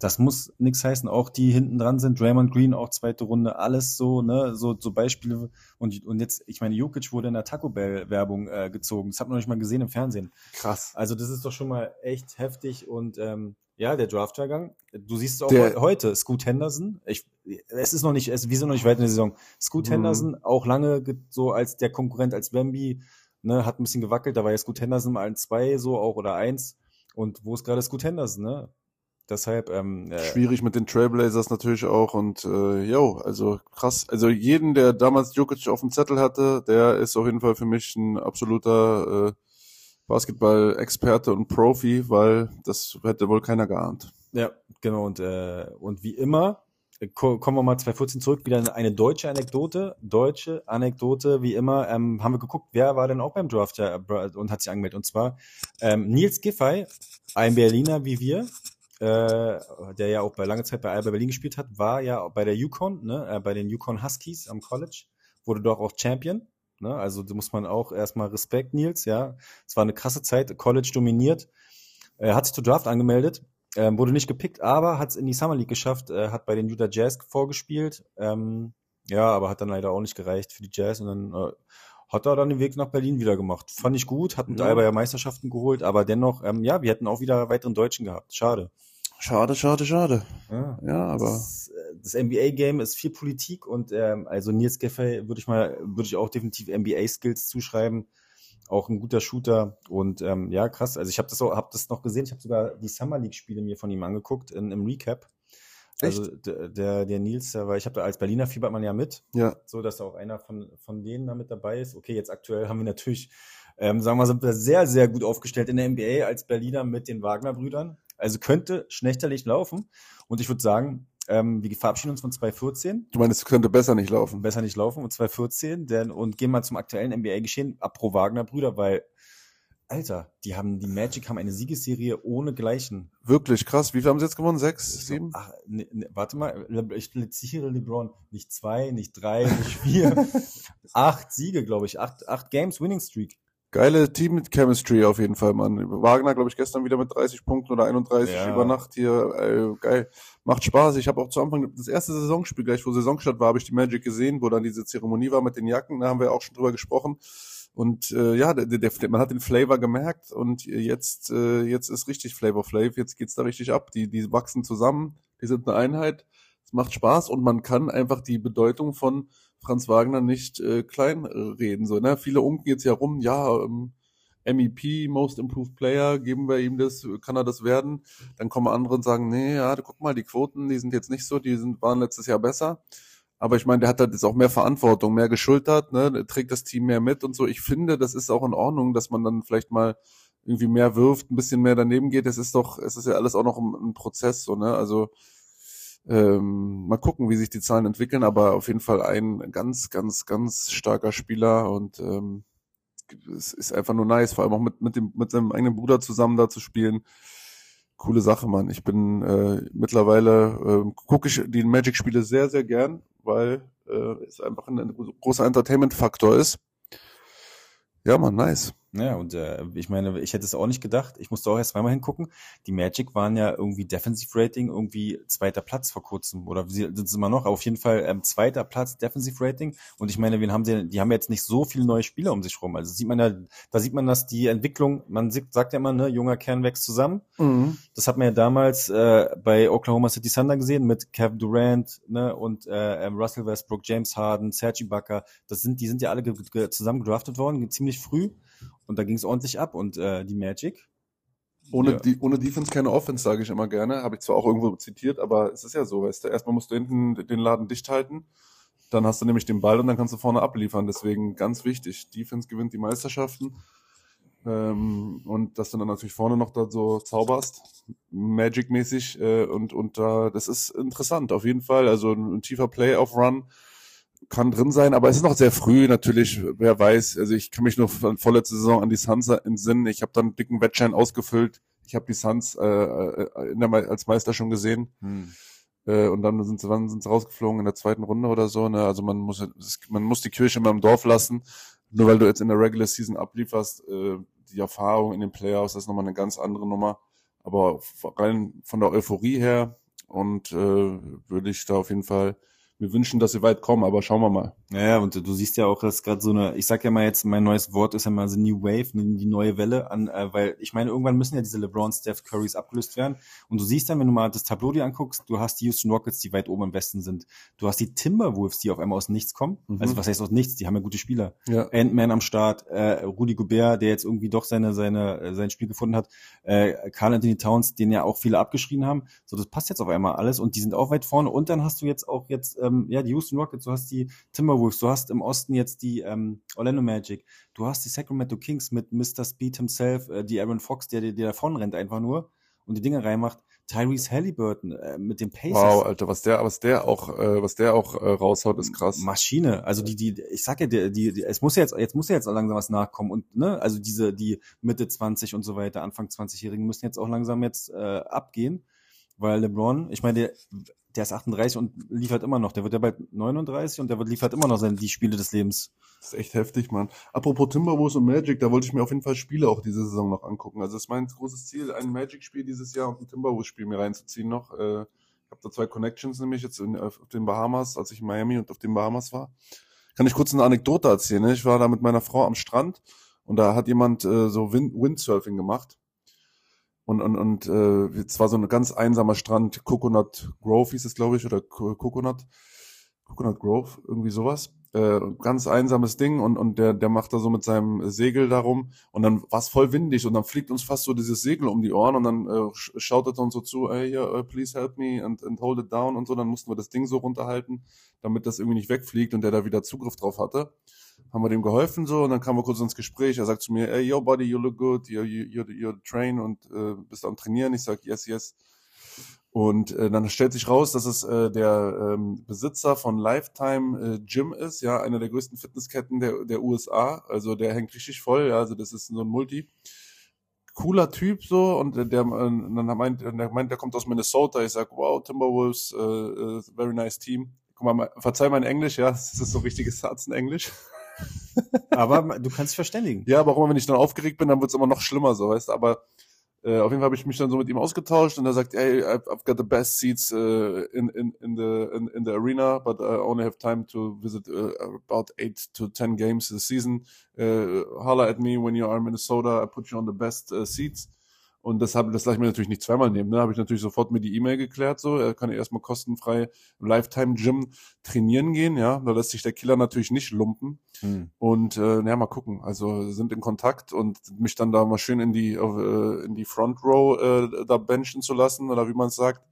Das muss nichts heißen. Auch die hinten dran sind, Draymond Green auch zweite Runde, alles so, ne, so, so Beispiele. Und, und jetzt, ich meine, Jokic wurde in der Taco Bell Werbung äh, gezogen. Das hat man noch nicht mal gesehen im Fernsehen. Krass. Also das ist doch schon mal echt heftig und ähm, ja, der Draftjahrgang. Du siehst auch Der- heu- heute. Scoot Henderson. Ich, es ist noch nicht, es, wir sind noch nicht weit in der Saison. Scoot Mhm. Henderson auch lange ge- so als der Konkurrent als Wemby, ne, hat ein bisschen gewackelt. Da war ja Scoot Henderson mal ein zwei so auch oder eins. Und wo ist gerade Scoot Henderson? Ne? Deshalb ähm, äh, Schwierig mit den Trailblazers natürlich auch und äh, yo, also krass. Also jeden, der damals Jokic auf dem Zettel hatte, der ist auf jeden Fall für mich ein absoluter äh, Basketball-Experte und Profi, weil das hätte wohl keiner geahnt. Ja, genau. Und, äh, und wie immer, äh, ko kommen wir mal 2014 zurück, wieder eine deutsche Anekdote. Deutsche Anekdote, wie immer, ähm, haben wir geguckt, wer war denn auch beim Draft br- und hat sich angemeldet. Und zwar ähm, Nils Giffey, ein Berliner wie wir, äh, der ja auch bei lange Zeit bei Alba Berlin gespielt hat, war ja bei der Yukon, ne, äh, bei den Yukon Huskies am College, wurde doch auch Champion. Ne? Also da muss man auch erstmal Respekt, Nils, ja. Es war eine krasse Zeit, College dominiert. Er hat sich zu Draft angemeldet, ähm, wurde nicht gepickt, aber hat es in die Summer League geschafft, äh, hat bei den Utah Jazz vorgespielt. Ähm, ja, aber hat dann leider auch nicht gereicht für die Jazz und dann äh, hat er dann den Weg nach Berlin wieder gemacht. Fand ich gut, hat mit Ja. Alba ja Meisterschaften geholt, aber dennoch, ähm, ja, wir hätten auch wieder weiteren Deutschen gehabt. Schade. Schade, schade, schade. Ja. Ja, aber Das, äh, das NBA-Game ist viel Politik und ähm, also Nils Giffey würde ich mal, würde ich auch definitiv NBA-Skills zuschreiben. Auch ein guter Shooter und ähm, ja, krass. Also ich habe das auch, hab das noch gesehen. Ich habe sogar die Summer League-Spiele mir von ihm angeguckt in, im Recap. Also der, der, der Nils, war, ich habe da als Berliner fiebert man ja mit, ja, so dass auch einer von, von denen da mit dabei ist. Okay, jetzt aktuell haben wir natürlich, ähm, sagen wir mal, sind wir sehr, sehr gut aufgestellt in der NBA als Berliner mit den Wagner-Brüdern. Also könnte schnechterlich laufen. Und ich würde sagen, ähm, wir verabschieden uns von 2014 du meinst, es könnte besser nicht laufen. besser nicht laufen und 2014 denn, und gehen mal zum aktuellen NBA-Geschehen, apro Wagner-Brüder, weil, Alter, die haben, die Magic haben eine Siegesserie ohne Gleichen. Wirklich krass. Wie viel haben sie jetzt gewonnen? Sechs, sieben? Ach, ne, ne, warte mal, ich zitiere LeBron. Nicht zwei, nicht drei, nicht vier. acht Siege, glaube ich. Acht, acht Games Winning Streak. Geile Team-Chemistry auf jeden Fall, Mann. Wagner, glaube ich, gestern wieder mit 30 Punkten oder 31 Ja. über Nacht hier. Äh, geil. Macht Spaß. Ich habe auch zu Anfang, das erste Saisonspiel, gleich wo Saisonstart war, habe ich die Magic gesehen, wo dann diese Zeremonie war mit den Jacken. Da haben wir auch schon drüber gesprochen. Und äh, ja, der, der, man hat den Flavor gemerkt und jetzt, äh, jetzt ist richtig Flavor Flav. Jetzt geht's da richtig ab. Die, die wachsen zusammen, die sind eine Einheit. Es macht Spaß und man kann einfach die Bedeutung von Franz Wagner nicht äh, klein äh. So, ne? Viele unken jetzt ja rum, ja, ähm, MEP, Most Improved Player, geben wir ihm das, kann er das werden? Dann kommen andere und sagen, nee, ja, guck mal, die Quoten, die sind jetzt nicht so, die sind, waren letztes Jahr besser. Aber ich meine, der hat halt jetzt auch mehr Verantwortung, mehr geschultert, ne? Der trägt das Team mehr mit und so. Ich finde, das ist auch in Ordnung, dass man dann vielleicht mal irgendwie mehr wirft, ein bisschen mehr daneben geht. Es ist doch, es ist ja alles auch noch ein, ein Prozess, so, ne? Also ähm, mal gucken, wie sich die Zahlen entwickeln, aber auf jeden Fall ein ganz, ganz, ganz starker Spieler und ähm, es ist einfach nur nice, vor allem auch mit, mit dem, mit seinem eigenen Bruder zusammen da zu spielen. Coole Sache, Mann. Ich bin äh, mittlerweile, äh, gucke ich die Magic-Spiele sehr, sehr gern, weil äh, es einfach ein, ein großer Entertainment-Faktor ist. Ja, Mann, nice. Ja, und äh, ich meine, ich hätte es auch nicht gedacht. Ich musste auch erst zweimal hingucken. Die Magic waren ja irgendwie Defensive Rating, irgendwie zweiter Platz vor kurzem. Oder sie sind es immer noch, aber auf jeden Fall ähm, zweiter Platz Defensive Rating. Und ich meine, wen haben sie, die haben jetzt nicht so viele neue Spieler um sich rum. Also sieht man ja, da sieht man, dass die Entwicklung, man sagt ja immer, ne, junger Kern wächst zusammen. Mhm. Das hat man ja damals äh, bei Oklahoma City Thunder gesehen mit Kevin Durant ne, und äh, ähm, Russell Westbrook, James Harden, Serge Ibaka. Das sind, die sind ja alle zusammen gedraftet worden, ziemlich früh. Und da ging es ordentlich ab. Und äh, die Magic, Ohne, Ja. die, ohne Defense keine Offense, sage ich immer gerne. Habe ich zwar auch irgendwo zitiert, aber es ist ja so, weißt du. Erstmal musst du hinten den Laden dicht halten, dann hast du nämlich den Ball und dann kannst du vorne abliefern. Deswegen ganz wichtig. Defense gewinnt die Meisterschaften. Ähm, und dass du dann natürlich vorne noch da so zauberst, Magic-mäßig. Äh, und und da, das ist interessant, auf jeden Fall. Also ein, ein tiefer Playoff-Run kann drin sein, aber es ist noch sehr früh natürlich, wer weiß. Also ich kann mich nur von vorletzte Saison an die Suns entsinnen. Ich habe dann einen dicken Wettschein ausgefüllt. Ich habe die Suns äh, äh, in der, Me- als Meister schon gesehen. Hm. Äh, und dann sind sie, wann sind sie rausgeflogen? In der zweiten Runde oder so. Ne? Also man muss, man muss die Kirche immer im Dorf lassen. Nur weil du jetzt in der Regular Season ablieferst, äh, die Erfahrung in den Playoffs, das ist nochmal eine ganz andere Nummer. Aber rein von der Euphorie her und äh, würde ich da auf jeden Fall mir wünschen, dass sie weit kommen, aber schauen wir mal. Ja, und du siehst ja auch, dass gerade so eine, ich sag ja mal jetzt, mein neues Wort ist ja mal so New Wave, ne, die neue Welle an, äh, weil ich meine, irgendwann müssen ja diese LeBron, Steph Currys abgelöst werden. Und du siehst dann, wenn du mal das Tableau dir anguckst, du hast die Houston Rockets, die weit oben im Westen sind. Du hast die Timberwolves, die auf einmal aus nichts kommen. Mhm. Also was heißt aus nichts? Die haben ja gute Spieler. Ja. Ant-Man am Start, äh, Rudy Gobert, der jetzt irgendwie doch seine, seine, äh, sein Spiel gefunden hat, äh, Carl Anthony Towns, den ja auch viele abgeschrien haben. So, das passt jetzt auf einmal alles und die sind auch weit vorne. Und dann hast du jetzt auch jetzt, ähm, ja, die Houston Rockets, du hast die Timberwolves, du hast im Osten jetzt die ähm, Orlando Magic, du hast die Sacramento Kings mit Mr. Speed himself, äh, die Aaron Fox, der, der, der davon rennt einfach nur und die Dinge reinmacht. Tyrese Halliburton äh, mit den Pacers. Wow, Alter, was der, was der auch, äh, was der auch äh, raushaut, ist krass. Maschine. Also die, die, ich sag ja, die, die, die, es muss ja jetzt, jetzt muss ja jetzt auch langsam was nachkommen und ne, also diese, die Mitte 20 und so weiter, Anfang 20-Jährigen müssen jetzt auch langsam jetzt äh, abgehen, weil LeBron, ich meine, der, der ist 38 und liefert immer noch, der wird ja bald 39 und der wird liefert immer noch seine die Spiele des Lebens. Das ist echt heftig, Mann. Apropos Timberwolves und Magic, da wollte ich mir auf jeden Fall Spiele auch diese Saison noch angucken. Also es ist mein großes Ziel, ein Magic-Spiel dieses Jahr und ein Timberwolves-Spiel mir reinzuziehen noch. Äh, ich habe da zwei Connections nämlich jetzt in, auf den Bahamas, als ich in Miami und auf den Bahamas war. Kann ich kurz eine Anekdote erzählen? Ne? Ich war da mit meiner Frau am Strand und da hat jemand äh, so Wind Windsurfing gemacht. Und, und, und äh, es war so ein ganz einsamer Strand, Coconut Grove hieß es, glaube ich, oder Co- Coconut, Coconut Grove, irgendwie sowas. Äh, ganz einsames Ding und, und der, der macht da so mit seinem Segel darum und dann war es voll windig und dann fliegt uns fast so dieses Segel um die Ohren und dann äh, shoutet er uns so zu, hey, yeah, uh, please help me and, and hold it down und so, dann mussten wir das Ding so runterhalten, damit das irgendwie nicht wegfliegt und der da wieder Zugriff drauf hatte. Haben wir dem geholfen so und dann kamen wir kurz ins Gespräch. Er sagt zu mir, hey, yo, buddy, you look good, you, you, you're, you're train und äh, bist am Trainieren. Ich sag, yes, yes. Und äh, dann stellt sich raus, dass es äh, der ähm, Besitzer von Lifetime äh, Gym ist, ja, einer der größten Fitnessketten der, der USA. Also der hängt richtig voll, ja, also das ist so ein Multi. Cooler Typ so und der, der äh, dann meint, der meint, der kommt aus Minnesota. Ich sag, wow, Timberwolves, äh, äh, very nice team. Guck mal, verzeih mein Englisch, ja, das ist so richtiges Satzenenglisch. Aber du kannst dich verständigen. Ja, aber auch immer, wenn ich dann aufgeregt bin, dann wird's immer noch schlimmer, so, weißt du, aber äh, auf jeden Fall habe ich mich dann so mit ihm ausgetauscht und er sagt, hey, I've, got the best seats uh, in, in, in, the, in, in the arena, but I only have time to visit uh, about eight to ten games a season. Uh, holler at me when you are in Minnesota, I put you on the best uh, seats. Und das habe das lasse ich mir natürlich nicht zweimal nehmen. Ne? Habe ich natürlich sofort mir die E-Mail geklärt. So, er kann ja erstmal kostenfrei im Lifetime Gym trainieren gehen. Ja, da lässt sich der Killer natürlich nicht lumpen. Hm. Und äh, ja, mal gucken. Also sind in Kontakt und mich dann da mal schön in die äh, in die Front Row äh, da benchen zu lassen oder wie man es sagt.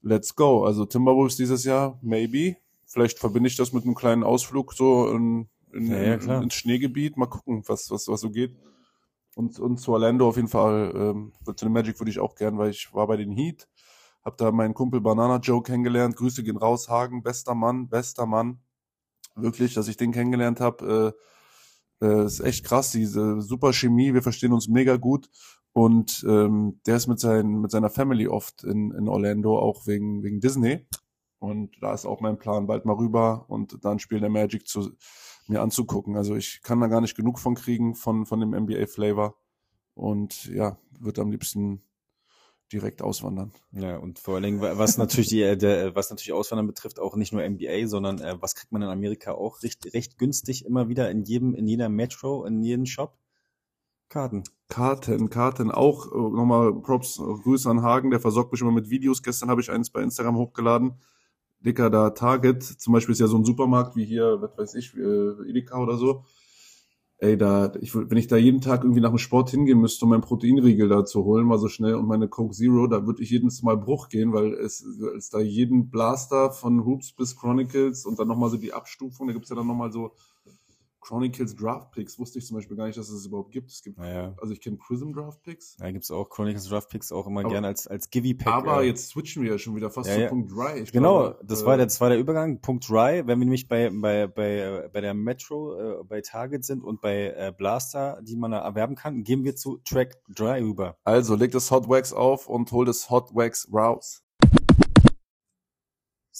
Let's go. Also Timberwolves dieses Jahr, maybe. Vielleicht verbinde ich das mit einem kleinen Ausflug so in, in, Ja, ja, in, ins Schneegebiet. Mal gucken, was was was so geht. Und und zu Orlando auf jeden Fall. Ähm, zu den Magic würde ich auch gern, weil ich war bei den Heat. Hab da meinen Kumpel Banana Joe kennengelernt. Grüße gehen raus, Hagen, bester Mann, bester Mann wirklich, dass ich den kennengelernt habe. Äh, äh, ist echt krass, diese super Chemie, wir verstehen uns mega gut. Und ähm, der ist mit, seinen, mit seiner Family oft in, in Orlando, auch wegen, wegen Disney. Und da ist auch mein Plan, bald mal rüber und dann Spiel der Magic zu mir anzugucken. Also ich kann da gar nicht genug von kriegen, von, von dem NBA-Flavor. Und ja, wird am liebsten direkt auswandern. Ja, und vor allen Dingen, was natürlich die, äh, der, was natürlich Auswandern betrifft, auch nicht nur NBA, sondern äh, was kriegt man in Amerika auch recht, recht günstig immer wieder in jedem, in jeder Metro, in jedem Shop? Karten. Karten, Karten auch. Äh, nochmal Props, Grüße an Hagen, der versorgt mich immer mit Videos. Gestern habe ich eins bei Instagram hochgeladen. Dicker, da Target, zum Beispiel ist ja so ein Supermarkt wie hier, was weiß ich, äh, Edeka oder so. ey, da, ich, wenn ich da jeden Tag irgendwie nach dem Sport hingehen müsste, um meinen Proteinriegel da zu holen, mal so schnell und meine Coke Zero, da würde ich jedes Mal Bruch gehen, weil es, es da jeden Blaster von Hoops bis Chronicles und dann nochmal so die Abstufung, da gibt's ja dann nochmal so Chronicles Draft Picks wusste ich zum Beispiel gar nicht, dass es überhaupt gibt. Es gibt, Ja. also ich kenne Prism Draft Picks. Da gibt's auch Chronicles Draft Picks auch immer Aber- gerne als, als Givi-Pack. Aber äh, jetzt switchen wir ja schon wieder fast Ja, zu ja. Punkt Dry. Genau, glaube, das äh, war der, das war der Übergang. Punkt Dry, wenn wir nämlich bei, bei, bei, äh, bei der Metro, äh, bei Target sind und bei äh, Blaster, die man da erwerben kann, gehen wir zu Track Dry rüber. Also leg das Hot Wax auf und hol das Hot Wax raus.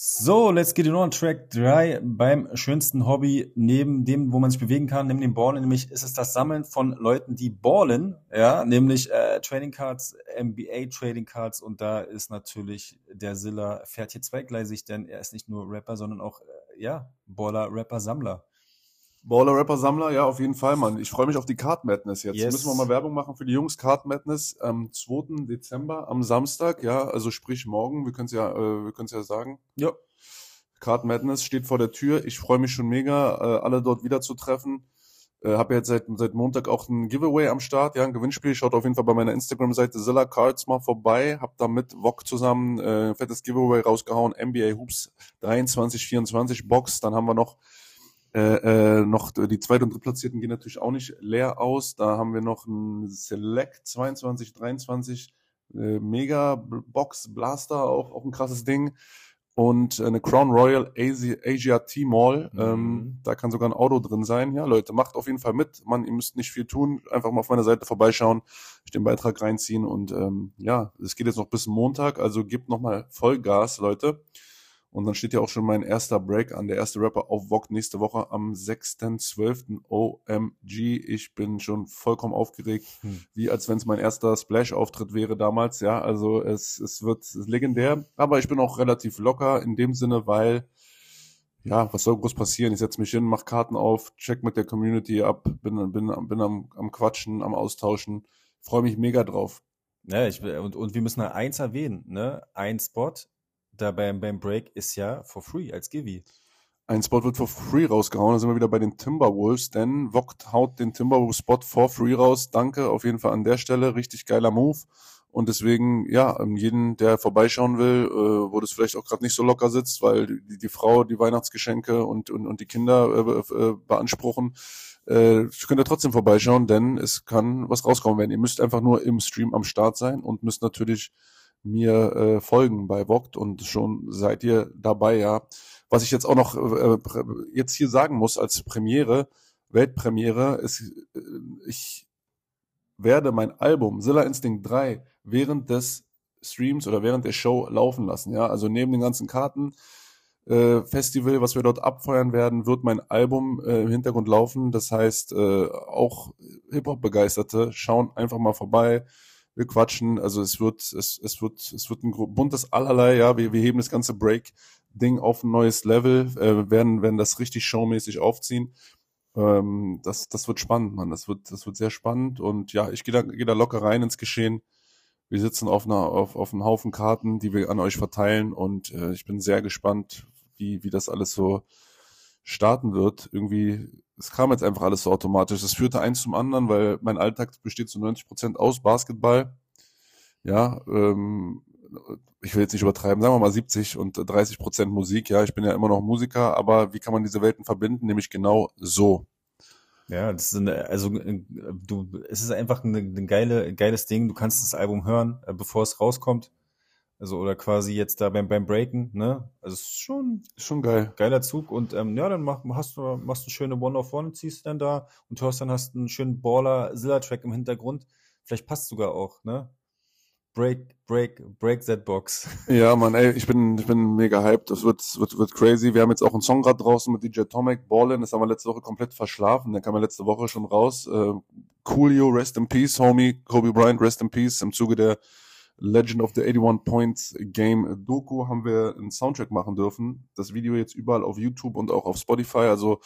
So, let's get it on. Track 3 beim schönsten Hobby neben dem, wo man sich bewegen kann, neben dem Ballen, nämlich ist es das Sammeln von Leuten, die ballen, ja, nämlich äh, Trading Cards, NBA Trading Cards und da ist natürlich der Zilla fährt hier zweigleisig, denn er ist nicht nur Rapper, sondern auch, äh, ja, Baller, Rapper, Sammler. Baller Rapper Sammler, ja, auf jeden Fall, Mann. Ich freue mich auf die Card Madness jetzt. Yes. Müssen wir mal Werbung machen für die Jungs. Card Madness am 2. Dezember, am Samstag, ja, also sprich morgen. Wir können es ja, äh, wir können ja sagen. Ja. Card Madness steht vor der Tür. Ich freue mich schon mega, äh, alle dort wieder zu treffen. Äh, habe jetzt seit, seit Montag auch ein Giveaway am Start, ja, ein Gewinnspiel. Schaut auf jeden Fall bei meiner Instagram-Seite Zilla Cards mal vorbei. Hab da mit Wok zusammen äh, ein fettes Giveaway rausgehauen. NBA Hoops 23, 24 Box. Dann haben wir noch äh, äh, noch die Zweit- und Drittplatzierten gehen natürlich auch nicht leer aus. Da haben wir noch ein Select 22, 23 äh, Mega Box Blaster, auch, auch ein krasses Ding. Und eine Crown Royal Asia, Asia T-Mall. Mhm. Ähm, da kann sogar ein Auto drin sein. Ja, Leute, macht auf jeden Fall mit. Man, ihr müsst nicht viel tun. Einfach mal auf meiner Seite vorbeischauen, den Beitrag reinziehen. Und ähm, ja, es geht jetzt noch bis Montag. Also gebt nochmal Vollgas, Leute. Und dann steht ja auch schon mein erster Break an, der erste Rapper auf Vogue nächste Woche am 6.12. OMG. Ich bin schon vollkommen aufgeregt, Hm. wie als wenn es mein erster Splash-Auftritt wäre damals. Ja, also es, es wird legendär. Aber ich bin auch relativ locker in dem Sinne, weil, ja, was soll groß passieren? Ich setze mich hin, mach Karten auf, check mit der Community ab, bin, bin, bin am, am Quatschen, am Austauschen. Freue mich mega drauf. Ja, ich und, und wir müssen da eins erwähnen, ne? Ein Spot da beim, beim Break ist ja for free als Givi. Ein Spot wird for free rausgehauen. Da sind wir wieder bei den Timberwolves, denn Vogt haut den Timberwolves-Spot for free raus. Danke auf jeden Fall an der Stelle. Richtig geiler Move. Und deswegen, ja, ähm, jeden, der vorbeischauen will, äh, wo das vielleicht auch gerade nicht so locker sitzt, weil die, die Frau die Weihnachtsgeschenke und, und, und die Kinder äh, äh, beanspruchen, äh, könnt ihr trotzdem vorbeischauen, denn es kann was rauskommen werden. Ihr müsst einfach nur im Stream am Start sein und müsst natürlich mir äh, folgen bei Vogt und schon seid ihr dabei, ja. Was ich jetzt auch noch äh, jetzt hier sagen muss als Premiere, Weltpremiere, ist, äh, ich werde mein Album Zilla Instinct 3 während des Streams oder während der Show laufen lassen, ja. Also neben den ganzen Karten, äh, Festival, was wir dort abfeuern werden, wird mein Album äh, im Hintergrund laufen. Das heißt, äh, auch Hip-Hop-Begeisterte schauen einfach mal vorbei. Wir quatschen, also es wird, es, es wird, es wird ein buntes Allerlei, ja. Wir, wir heben das ganze Break-Ding auf ein neues Level, äh, werden, werden das richtig showmäßig aufziehen. Ähm, das, das wird spannend, Mann. Das wird, das wird sehr spannend. Und ja, ich gehe da, geh da locker rein ins Geschehen. Wir sitzen auf einer, auf, auf einem Haufen Karten, die wir an euch verteilen. Und äh, ich bin sehr gespannt, wie, wie das alles so starten wird. Irgendwie, es kam jetzt einfach alles so automatisch. Es führte eins zum anderen, weil mein Alltag besteht zu 90 Prozent aus Basketball. Ja, ähm, ich will jetzt nicht übertreiben, sagen wir mal 70 und 30 Prozent Musik. Ja, ich bin ja immer noch Musiker, aber wie kann man diese Welten verbinden? Nämlich genau so. Ja, das ist eine, also äh, du, es ist einfach ein, ein geile, geiles Ding. Du kannst das Album hören, äh, bevor es rauskommt. Also oder quasi jetzt da beim, beim Breaken, ne? Also es ist schon Ist schon geil. geiler Zug und ähm, ja, dann mach, hast du machst du eine schöne One of One, ziehst dann da und hörst dann hast einen schönen Baller Zilla Track im Hintergrund. Vielleicht passt sogar auch, ne? Break, break, break that box. Ja, Mann, ey, ich bin, ich bin mega hyped. Das wird, wird, wird crazy. Wir haben jetzt auch einen Song gerade draußen mit DJ Tomek, Ballin. Das haben wir letzte Woche komplett verschlafen. Der kam ja letzte Woche schon raus. Äh, Coolio, Rest in Peace, Homie. Kobe Bryant, Rest in Peace. Im Zuge der Legend of the 81 Points Game Doku haben wir einen Soundtrack machen dürfen. Das Video jetzt überall auf YouTube und auch auf Spotify. Also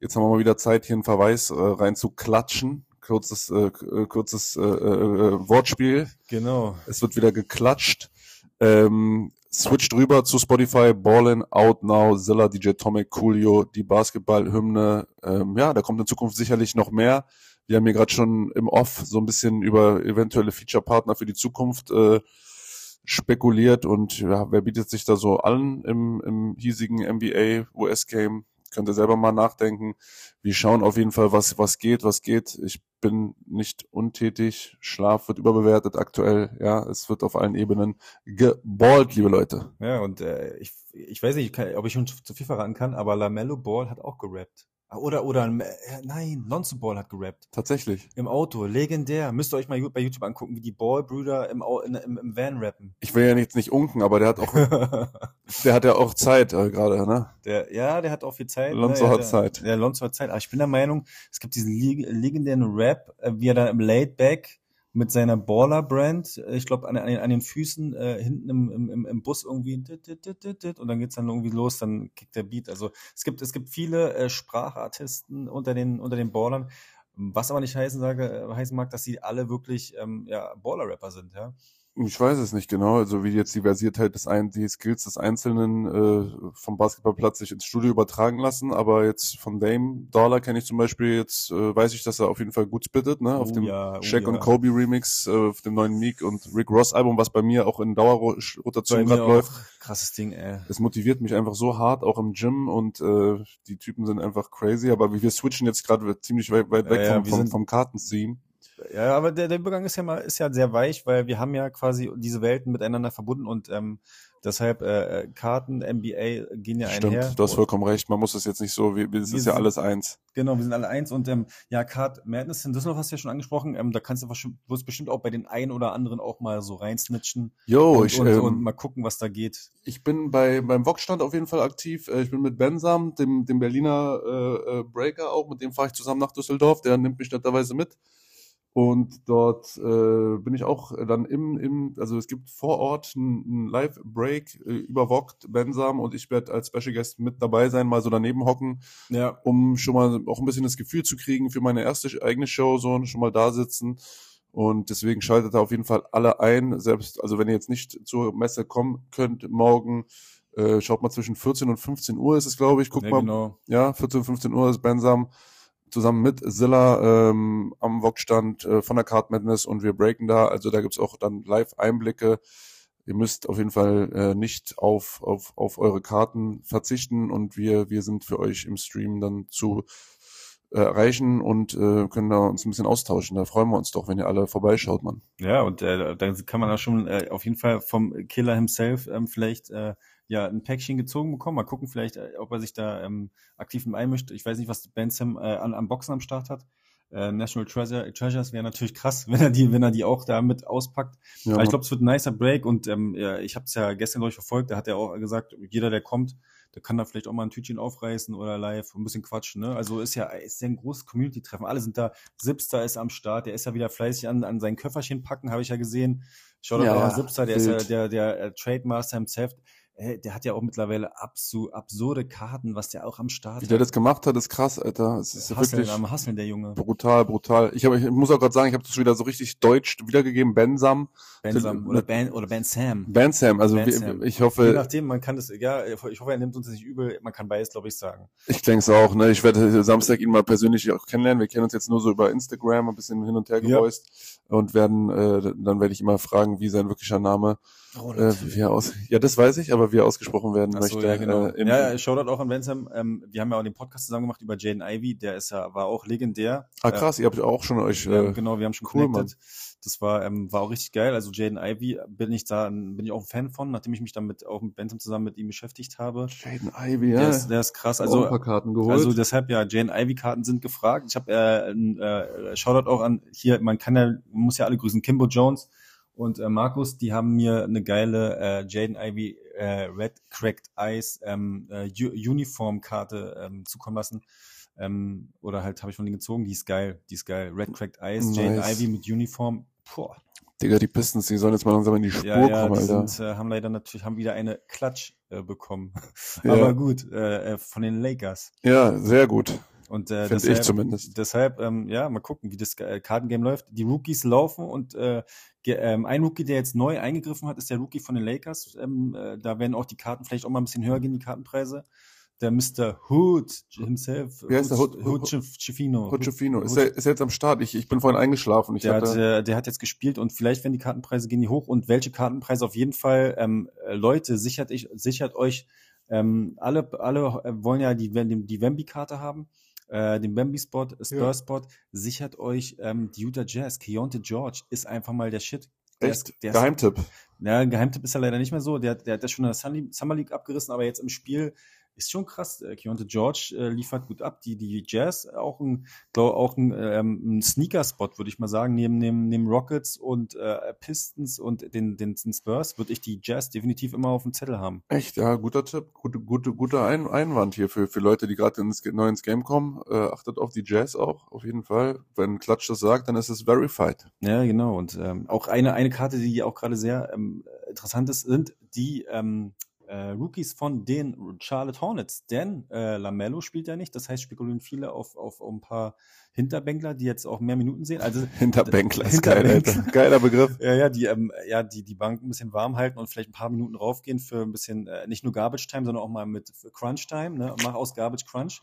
jetzt haben wir mal wieder Zeit, hier einen Verweis äh, rein zu klatschen. Kurzes, äh, äh, kurzes äh, äh, äh, Wortspiel. Genau. Es wird wieder geklatscht. Ähm, switcht rüber zu Spotify, Ballin, Out Now, Zilla, DJ Tomic, Coolio, die Basketballhymne. Ähm, ja, da kommt in Zukunft sicherlich noch mehr. Wir haben hier gerade schon im Off so ein bisschen über eventuelle Feature-Partner für die Zukunft äh, spekuliert und ja, wer bietet sich da so an im, im hiesigen NBA US-Game? Könnt ihr selber mal nachdenken. Wir schauen auf jeden Fall, was, was geht, was geht. Ich bin nicht untätig. Schlaf wird überbewertet aktuell. Ja, es wird auf allen Ebenen geballt, liebe Leute. Ja, und äh, ich, ich weiß nicht, ob ich schon zu viel verraten kann, aber Lamello Ball hat auch gerappt. Oder, oder, äh, nein, Lonzo Ball hat gerappt. Tatsächlich. Im Auto, legendär. Müsst ihr euch mal bei YouTube angucken, wie die Ball-Brüder im, im, im Van rappen. Ich will ja jetzt nicht unken, aber der hat auch, der hat ja auch Zeit äh, gerade, ne? der, ja, der hat auch viel Zeit. Lonzo ne? hat der, Zeit. Der Lonzo hat Zeit. Aber ich bin der Meinung, es gibt diesen leg legendären Rap, äh, wie er da im Laidback mit seiner Baller-Brand, äh, ich glaube, an, an, den- an den Füßen äh, hinten im, im, im- Bus irgendwie dit, dit, dit, und dann geht's dann irgendwie los, dann kickt der Beat. Also es gibt, es gibt viele äh, Sprachartisten unter den, unter den Ballern, was aber nicht heißen, sage, äh, heißen mag, dass sie alle wirklich ähm, ja, Baller-Rapper sind, ja. Ich weiß es nicht genau, also wie jetzt die Versiertheit des ein, die Skills des Einzelnen äh, vom Basketballplatz sich ins Studio übertragen lassen, aber jetzt von Dame Dollar kenne ich zum Beispiel jetzt, äh, weiß ich, dass er auf jeden Fall gut spittet, ne, auf Oh dem ja, oh Shaq ja. und Kobe Remix, äh, auf dem neuen Meek und Rick Ross Album, was bei mir auch in Dauerrotation gerade läuft. krasses Ding, ey. Es motiviert mich einfach so hart, auch im Gym und äh, die Typen sind einfach crazy, aber wir switchen jetzt gerade ziemlich weit, weit weg Ja, vom, vom, sind- vom Kartentheme. Ja, aber der, der Übergang ist ja mal ist ja sehr weich, weil wir haben ja quasi diese Welten miteinander verbunden und ähm, deshalb äh, äh, Karten, NBA gehen ja einher. Stimmt, du hast vollkommen recht. Man muss es jetzt nicht so, wie- es Wir ist ja alles eins. Genau, wir sind alle eins und ähm, ja, Card Madness in Düsseldorf hast du ja schon angesprochen. Ähm, da kannst du bestimmt, wirst bestimmt auch bei den einen oder anderen auch mal so reinsnitchen Jo, und, ich, und, ähm, und mal gucken, was da geht. ich bin bei beim Vox-Stand auf jeden Fall aktiv. Äh, Ich bin mit Bensam, dem, dem Berliner äh, äh, Breaker auch, mit dem fahre ich zusammen nach Düsseldorf. Der nimmt mich netterweise mit. Und dort äh, bin ich auch dann im, im, also es gibt vor Ort einen Live-Break äh, über Vogt, Bensam und ich werde als Special Guest mit dabei sein, mal so daneben hocken, Ja, um schon mal auch ein bisschen das Gefühl zu kriegen für meine erste eigene Show, so schon mal da sitzen. Und deswegen schaltet da auf jeden Fall alle ein. Selbst, also wenn ihr jetzt nicht zur Messe kommen könnt morgen, äh, schaut mal zwischen 14 und 15 Uhr ist es, glaube ich. Guckt ja mal, genau. ja, 14, 15 Uhr ist Bensam zusammen mit Zilla ähm, am Wok-Stand äh, von der Card Madness und wir breaken da. Also da gibt's auch dann Live-Einblicke. Ihr müsst auf jeden Fall äh, nicht auf, auf, auf eure Karten verzichten und wir, wir sind für euch im Stream dann zu äh, erreichen und äh, können da uns ein bisschen austauschen. Da freuen wir uns doch, wenn ihr alle vorbeischaut, Mann. Ja, und äh, dann kann man da schon äh, auf jeden Fall vom Killer himself ähm, vielleicht äh, ja ein Päckchen gezogen bekommen. Mal gucken, vielleicht, äh, ob er sich da ähm, aktiv mit einmischt. Ich weiß nicht, was Bentham äh, an, an Boxen am Start hat. Äh, National Treasure, Treasures wäre natürlich krass, wenn er die, wenn er die auch da mit auspackt. Ja, Aber ich glaube, es wird ein nicer Break und ähm, ja, ich habe es ja gestern durch verfolgt. Da hat er auch gesagt, jeder, der kommt, der kann da vielleicht auch mal ein Tütchen aufreißen oder live ein bisschen quatschen. Ne? Also ist ja, ist ja ein großes Community-Treffen. Alle sind da. Sipster ist am Start. Der ist ja wieder fleißig an, an sein Köfferchen packen, habe ich ja gesehen. Schaut Ja, auch an Sipster, der ist ja wild. der, der äh, Trademaster himself. Äh, der hat ja auch mittlerweile absu absurde Karten, was der auch am Start Wie der das gemacht hat, ist krass, Alter. Es ist Hustlen, wirklich am Hustlen, der Junge. brutal, brutal. Ich, hab, ich muss auch gerade sagen, ich habe das schon wieder so richtig deutsch wiedergegeben. Bensam, Bensam oder Ben oder Ben Sam. Bansam. Also Bansam. wie, ich Je hoffe, nachdem, man kann das, ja, ich hoffe, er nimmt uns das nicht übel, man kann beides, glaube ich, sagen. Ich denke es auch, ne? Ich werde Samstag ihn mal persönlich auch kennenlernen. Wir kennen uns jetzt nur so über Instagram, ein bisschen hin und her Ja. Und werden, äh, dann werde ich immer fragen, wie sein wirklicher Name, äh, wie aus, ja, das weiß ich, aber wie ausgesprochen werden Ach so, möchte. ja, genau. Äh, ja, ja, Shoutout auch an Bensam. Ähm, wir haben ja auch den Podcast zusammen gemacht über Jaden Ivy, der ist ja, war auch legendär. ah, krass, ihr habt auch schon euch, Äh, äh, genau, wir haben schon cool, connected. Das war, ähm, war auch richtig geil. Also Jaden Ivy bin ich da, bin ich auch ein Fan von, nachdem ich mich dann mit, auch mit Bensam zusammen mit ihm beschäftigt habe. Jaden Ivy, Der ja. ist, der ist krass. also, ein paar Karten geholt. Also deshalb ja, Jane Ivy Karten sind gefragt. Ich habe äh, äh, Shoutout auch an hier, man kann ja, man muss ja alle grüßen, Kimbo Jones und äh, Markus, die haben mir eine geile äh, Jaden Ivy äh, Red Cracked Eyes ähm, äh, U- Uniform Karte ähm, zukommen lassen. Ähm, oder halt habe ich von denen gezogen, die ist geil, die ist geil. Red Cracked Eyes, Jaden Nice. Ivy mit Uniform. Puh. Digga, die Pistons, die sollen jetzt mal langsam in die Spur Ja, ja, kommen, Alter. sind, äh, haben leider natürlich, haben wieder eine Klatsch äh, bekommen. Ja. Aber gut, äh, äh, von den Lakers. Ja, sehr gut. Und äh, Finde ich deshalb, zumindest. deshalb ähm, ja, mal gucken, wie das äh, Kartengame läuft. Die Rookies laufen und äh, ähm, ein Rookie, der jetzt neu eingegriffen hat, ist der Rookie von den Lakers. Ähm, äh, da werden auch die Karten vielleicht auch mal ein bisschen höher gehen, die Kartenpreise. Der Mr. Hood himself. Wie heißt der? Hood, Hood- Hood, Hood- Hood. Pochettino, ist, Hood- er, ist er jetzt am Start? Ich, ich bin vorhin eingeschlafen. Ich der hat, hatte, äh, der hat jetzt gespielt und vielleicht werden die Kartenpreise gehen die hoch und welche Kartenpreise auf jeden Fall ähm, äh, Leute sichert ich sichert euch ähm, alle alle äh, wollen ja die die, die Wemby-Karte haben äh, den Wemby-Spot Spurs-Spot sichert euch ähm, die Utah Jazz Keontae George ist einfach mal der Shit der echt, ist, der ist, Geheimtipp. ja, Geheimtipp ist ja leider nicht mehr so. Der, der hat das schon in der Summer League abgerissen, aber jetzt im Spiel ist schon krass. Äh, Keontae George äh, liefert gut ab. Die, die Jazz auch ein, glaub, auch ein, ähm, ein Sneaker-Spot, würde ich mal sagen, neben, neben, neben Rockets und äh, Pistons und den, den, den Spurs würde ich die Jazz definitiv immer auf dem Zettel haben. Echt, ja, guter Tipp, gute, gute, guter Ein Einwand hier für, für Leute, die gerade ins, neu ins Game kommen. Äh, achtet auf die Jazz auch, auf jeden Fall. Wenn Klatsch das sagt, dann ist es verified. Ja, genau. Und ähm, auch eine, eine Karte, die auch gerade sehr ähm, interessant ist, sind die ähm, äh, Rookies von den Charlotte Hornets. Denn äh, Lamello spielt ja nicht. Das heißt, spekulieren viele auf, auf, auf ein paar Hinterbänkler, die jetzt auch mehr Minuten sehen. Also Hinterbänkler ist geil, Hinterbänkler. Alter. Geiler Begriff. ja, ja, die, ähm, ja, die, die Bank ein bisschen warm halten und vielleicht ein paar Minuten raufgehen für ein bisschen, äh, nicht nur Garbage Time, sondern auch mal mit Crunch Time, ne? Mach aus Garbage Crunch.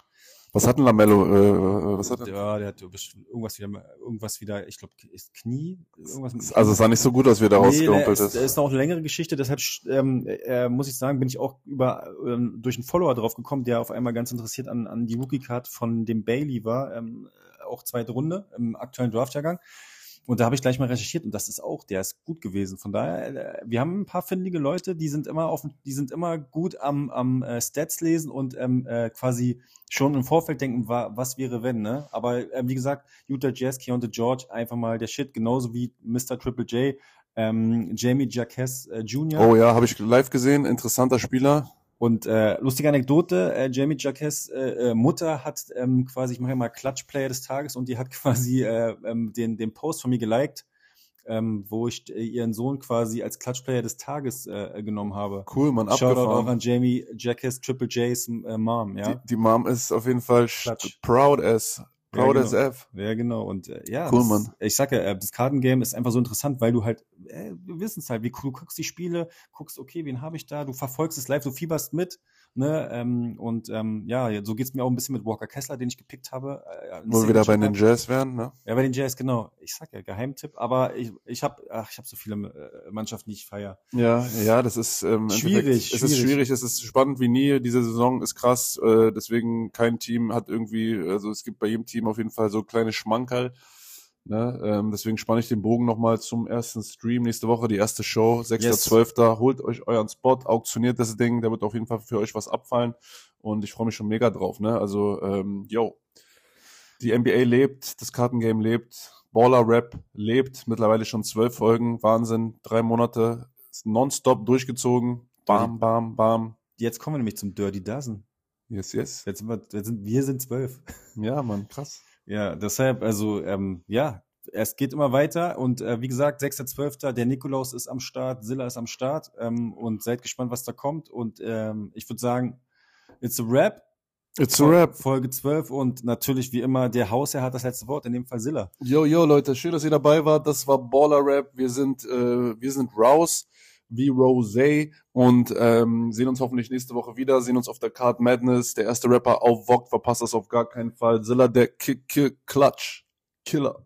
Was hat denn Lamello? Äh, was hat er? Ja, der hat irgendwas wieder, irgendwas wieder, ich glaube, ist Knie, irgendwas mit Also es sah nicht so gut aus, wie er da Nee, rausgehumpelt ist, ist. ist noch eine längere Geschichte, deshalb ähm, äh, muss ich sagen, bin ich auch über ähm, durch einen Follower drauf gekommen, der auf einmal ganz interessiert an, an die Rookie-Card von dem Bailey war, ähm, auch zweite Runde im aktuellen Draftjahrgang. Und da habe ich gleich mal recherchiert und das ist auch, der ist gut gewesen. Von daher, äh, wir haben ein paar findige Leute, die sind immer auf, die sind immer gut am, am äh, Stats lesen und ähm, äh, quasi schon im Vorfeld denken, wa, was wäre wenn, ne? Aber äh, wie gesagt, Utah Jazz, Keontae George, einfach mal der Shit, genauso wie Mr. Triple J, ähm, Jamie Jacques äh, Jr. Oh ja, habe ich live gesehen. Interessanter Spieler. Und äh, lustige Anekdote, äh, Jamie Jacques äh, äh, Mutter hat ähm, quasi, ich mache ja mal Klatschplayer des Tages und die hat quasi äh, ähm, den, den Post von mir geliked, ähm, wo ich äh, ihren Sohn quasi als Klatschplayer des Tages äh, genommen habe. Cool, man, Shoutout auch abgefahren. an Jamie Jacques Triple J's äh, Mom, ja. Die, die Mom ist auf jeden Fall proud as, Ja, as genau. F. Ja, genau. Und äh, ja, Cool, das, Mann. ich sag ja, äh, das Kartengame ist einfach so interessant, weil du halt, äh, wir wissen es halt, wie du guckst die Spiele, guckst, okay, wen habe ich da, du verfolgst es live, du fieberst mit, ne? Ähm, und ähm, ja, so geht's mir auch ein bisschen mit Walker Kessler, den ich gepickt habe. Äh, Wo wir wieder bei den Jazz wären, ne? Ja, bei den Jazz, genau. Ich sag ja, Geheimtipp, aber ich, ich habe, ach, ich habe so viele äh, Mannschaften, die ich feier. Ja, ja, das ist ähm, Schwierig, Es ist schwierig. schwierig, es ist spannend wie nie. Diese Saison ist krass. Äh, deswegen kein Team hat irgendwie, also es gibt bei jedem Team auf jeden Fall so kleine Schmankerl. Ne? Ähm, deswegen spanne ich den Bogen nochmal zum ersten Stream nächste Woche, die erste Show, 6.12. Holt euch euren Spot, auktioniert das Ding, da wird auf jeden Fall für euch was abfallen. Und ich freue mich schon mega drauf. Ne? Also, ähm, yo, die NBA lebt, das Kartengame lebt, Baller Rap lebt, mittlerweile schon zwölf Folgen, Wahnsinn, drei Monate, nonstop durchgezogen, bam, bam, bam, Jetzt kommen wir nämlich zum Dirty Dozen. yes, yes. Jetzt sind wir, jetzt sind, wir sind zwölf. Ja, Mann, krass. Ja, deshalb, also ähm, ja, es geht immer weiter und äh, wie gesagt, 6.12., der Nikolaus ist am Start, Silla ist am Start ähm, und seid gespannt, was da kommt und ähm, ich würde sagen, it's a rap, It's a rap. Folge 12 und natürlich wie immer, der Hausherr hat das letzte Wort, in dem Fall Silla. Yo, yo, Leute, schön, dass ihr dabei wart. Das war Baller Rap. Wir sind, äh, wir sind raus wie Rosé und ähm, sehen uns hoffentlich nächste Woche wieder. Sehen uns auf der Card Madness. Der erste Rapper auf Vogue, verpasst das auf gar keinen Fall. Zilla, der K K Clutch. Killer.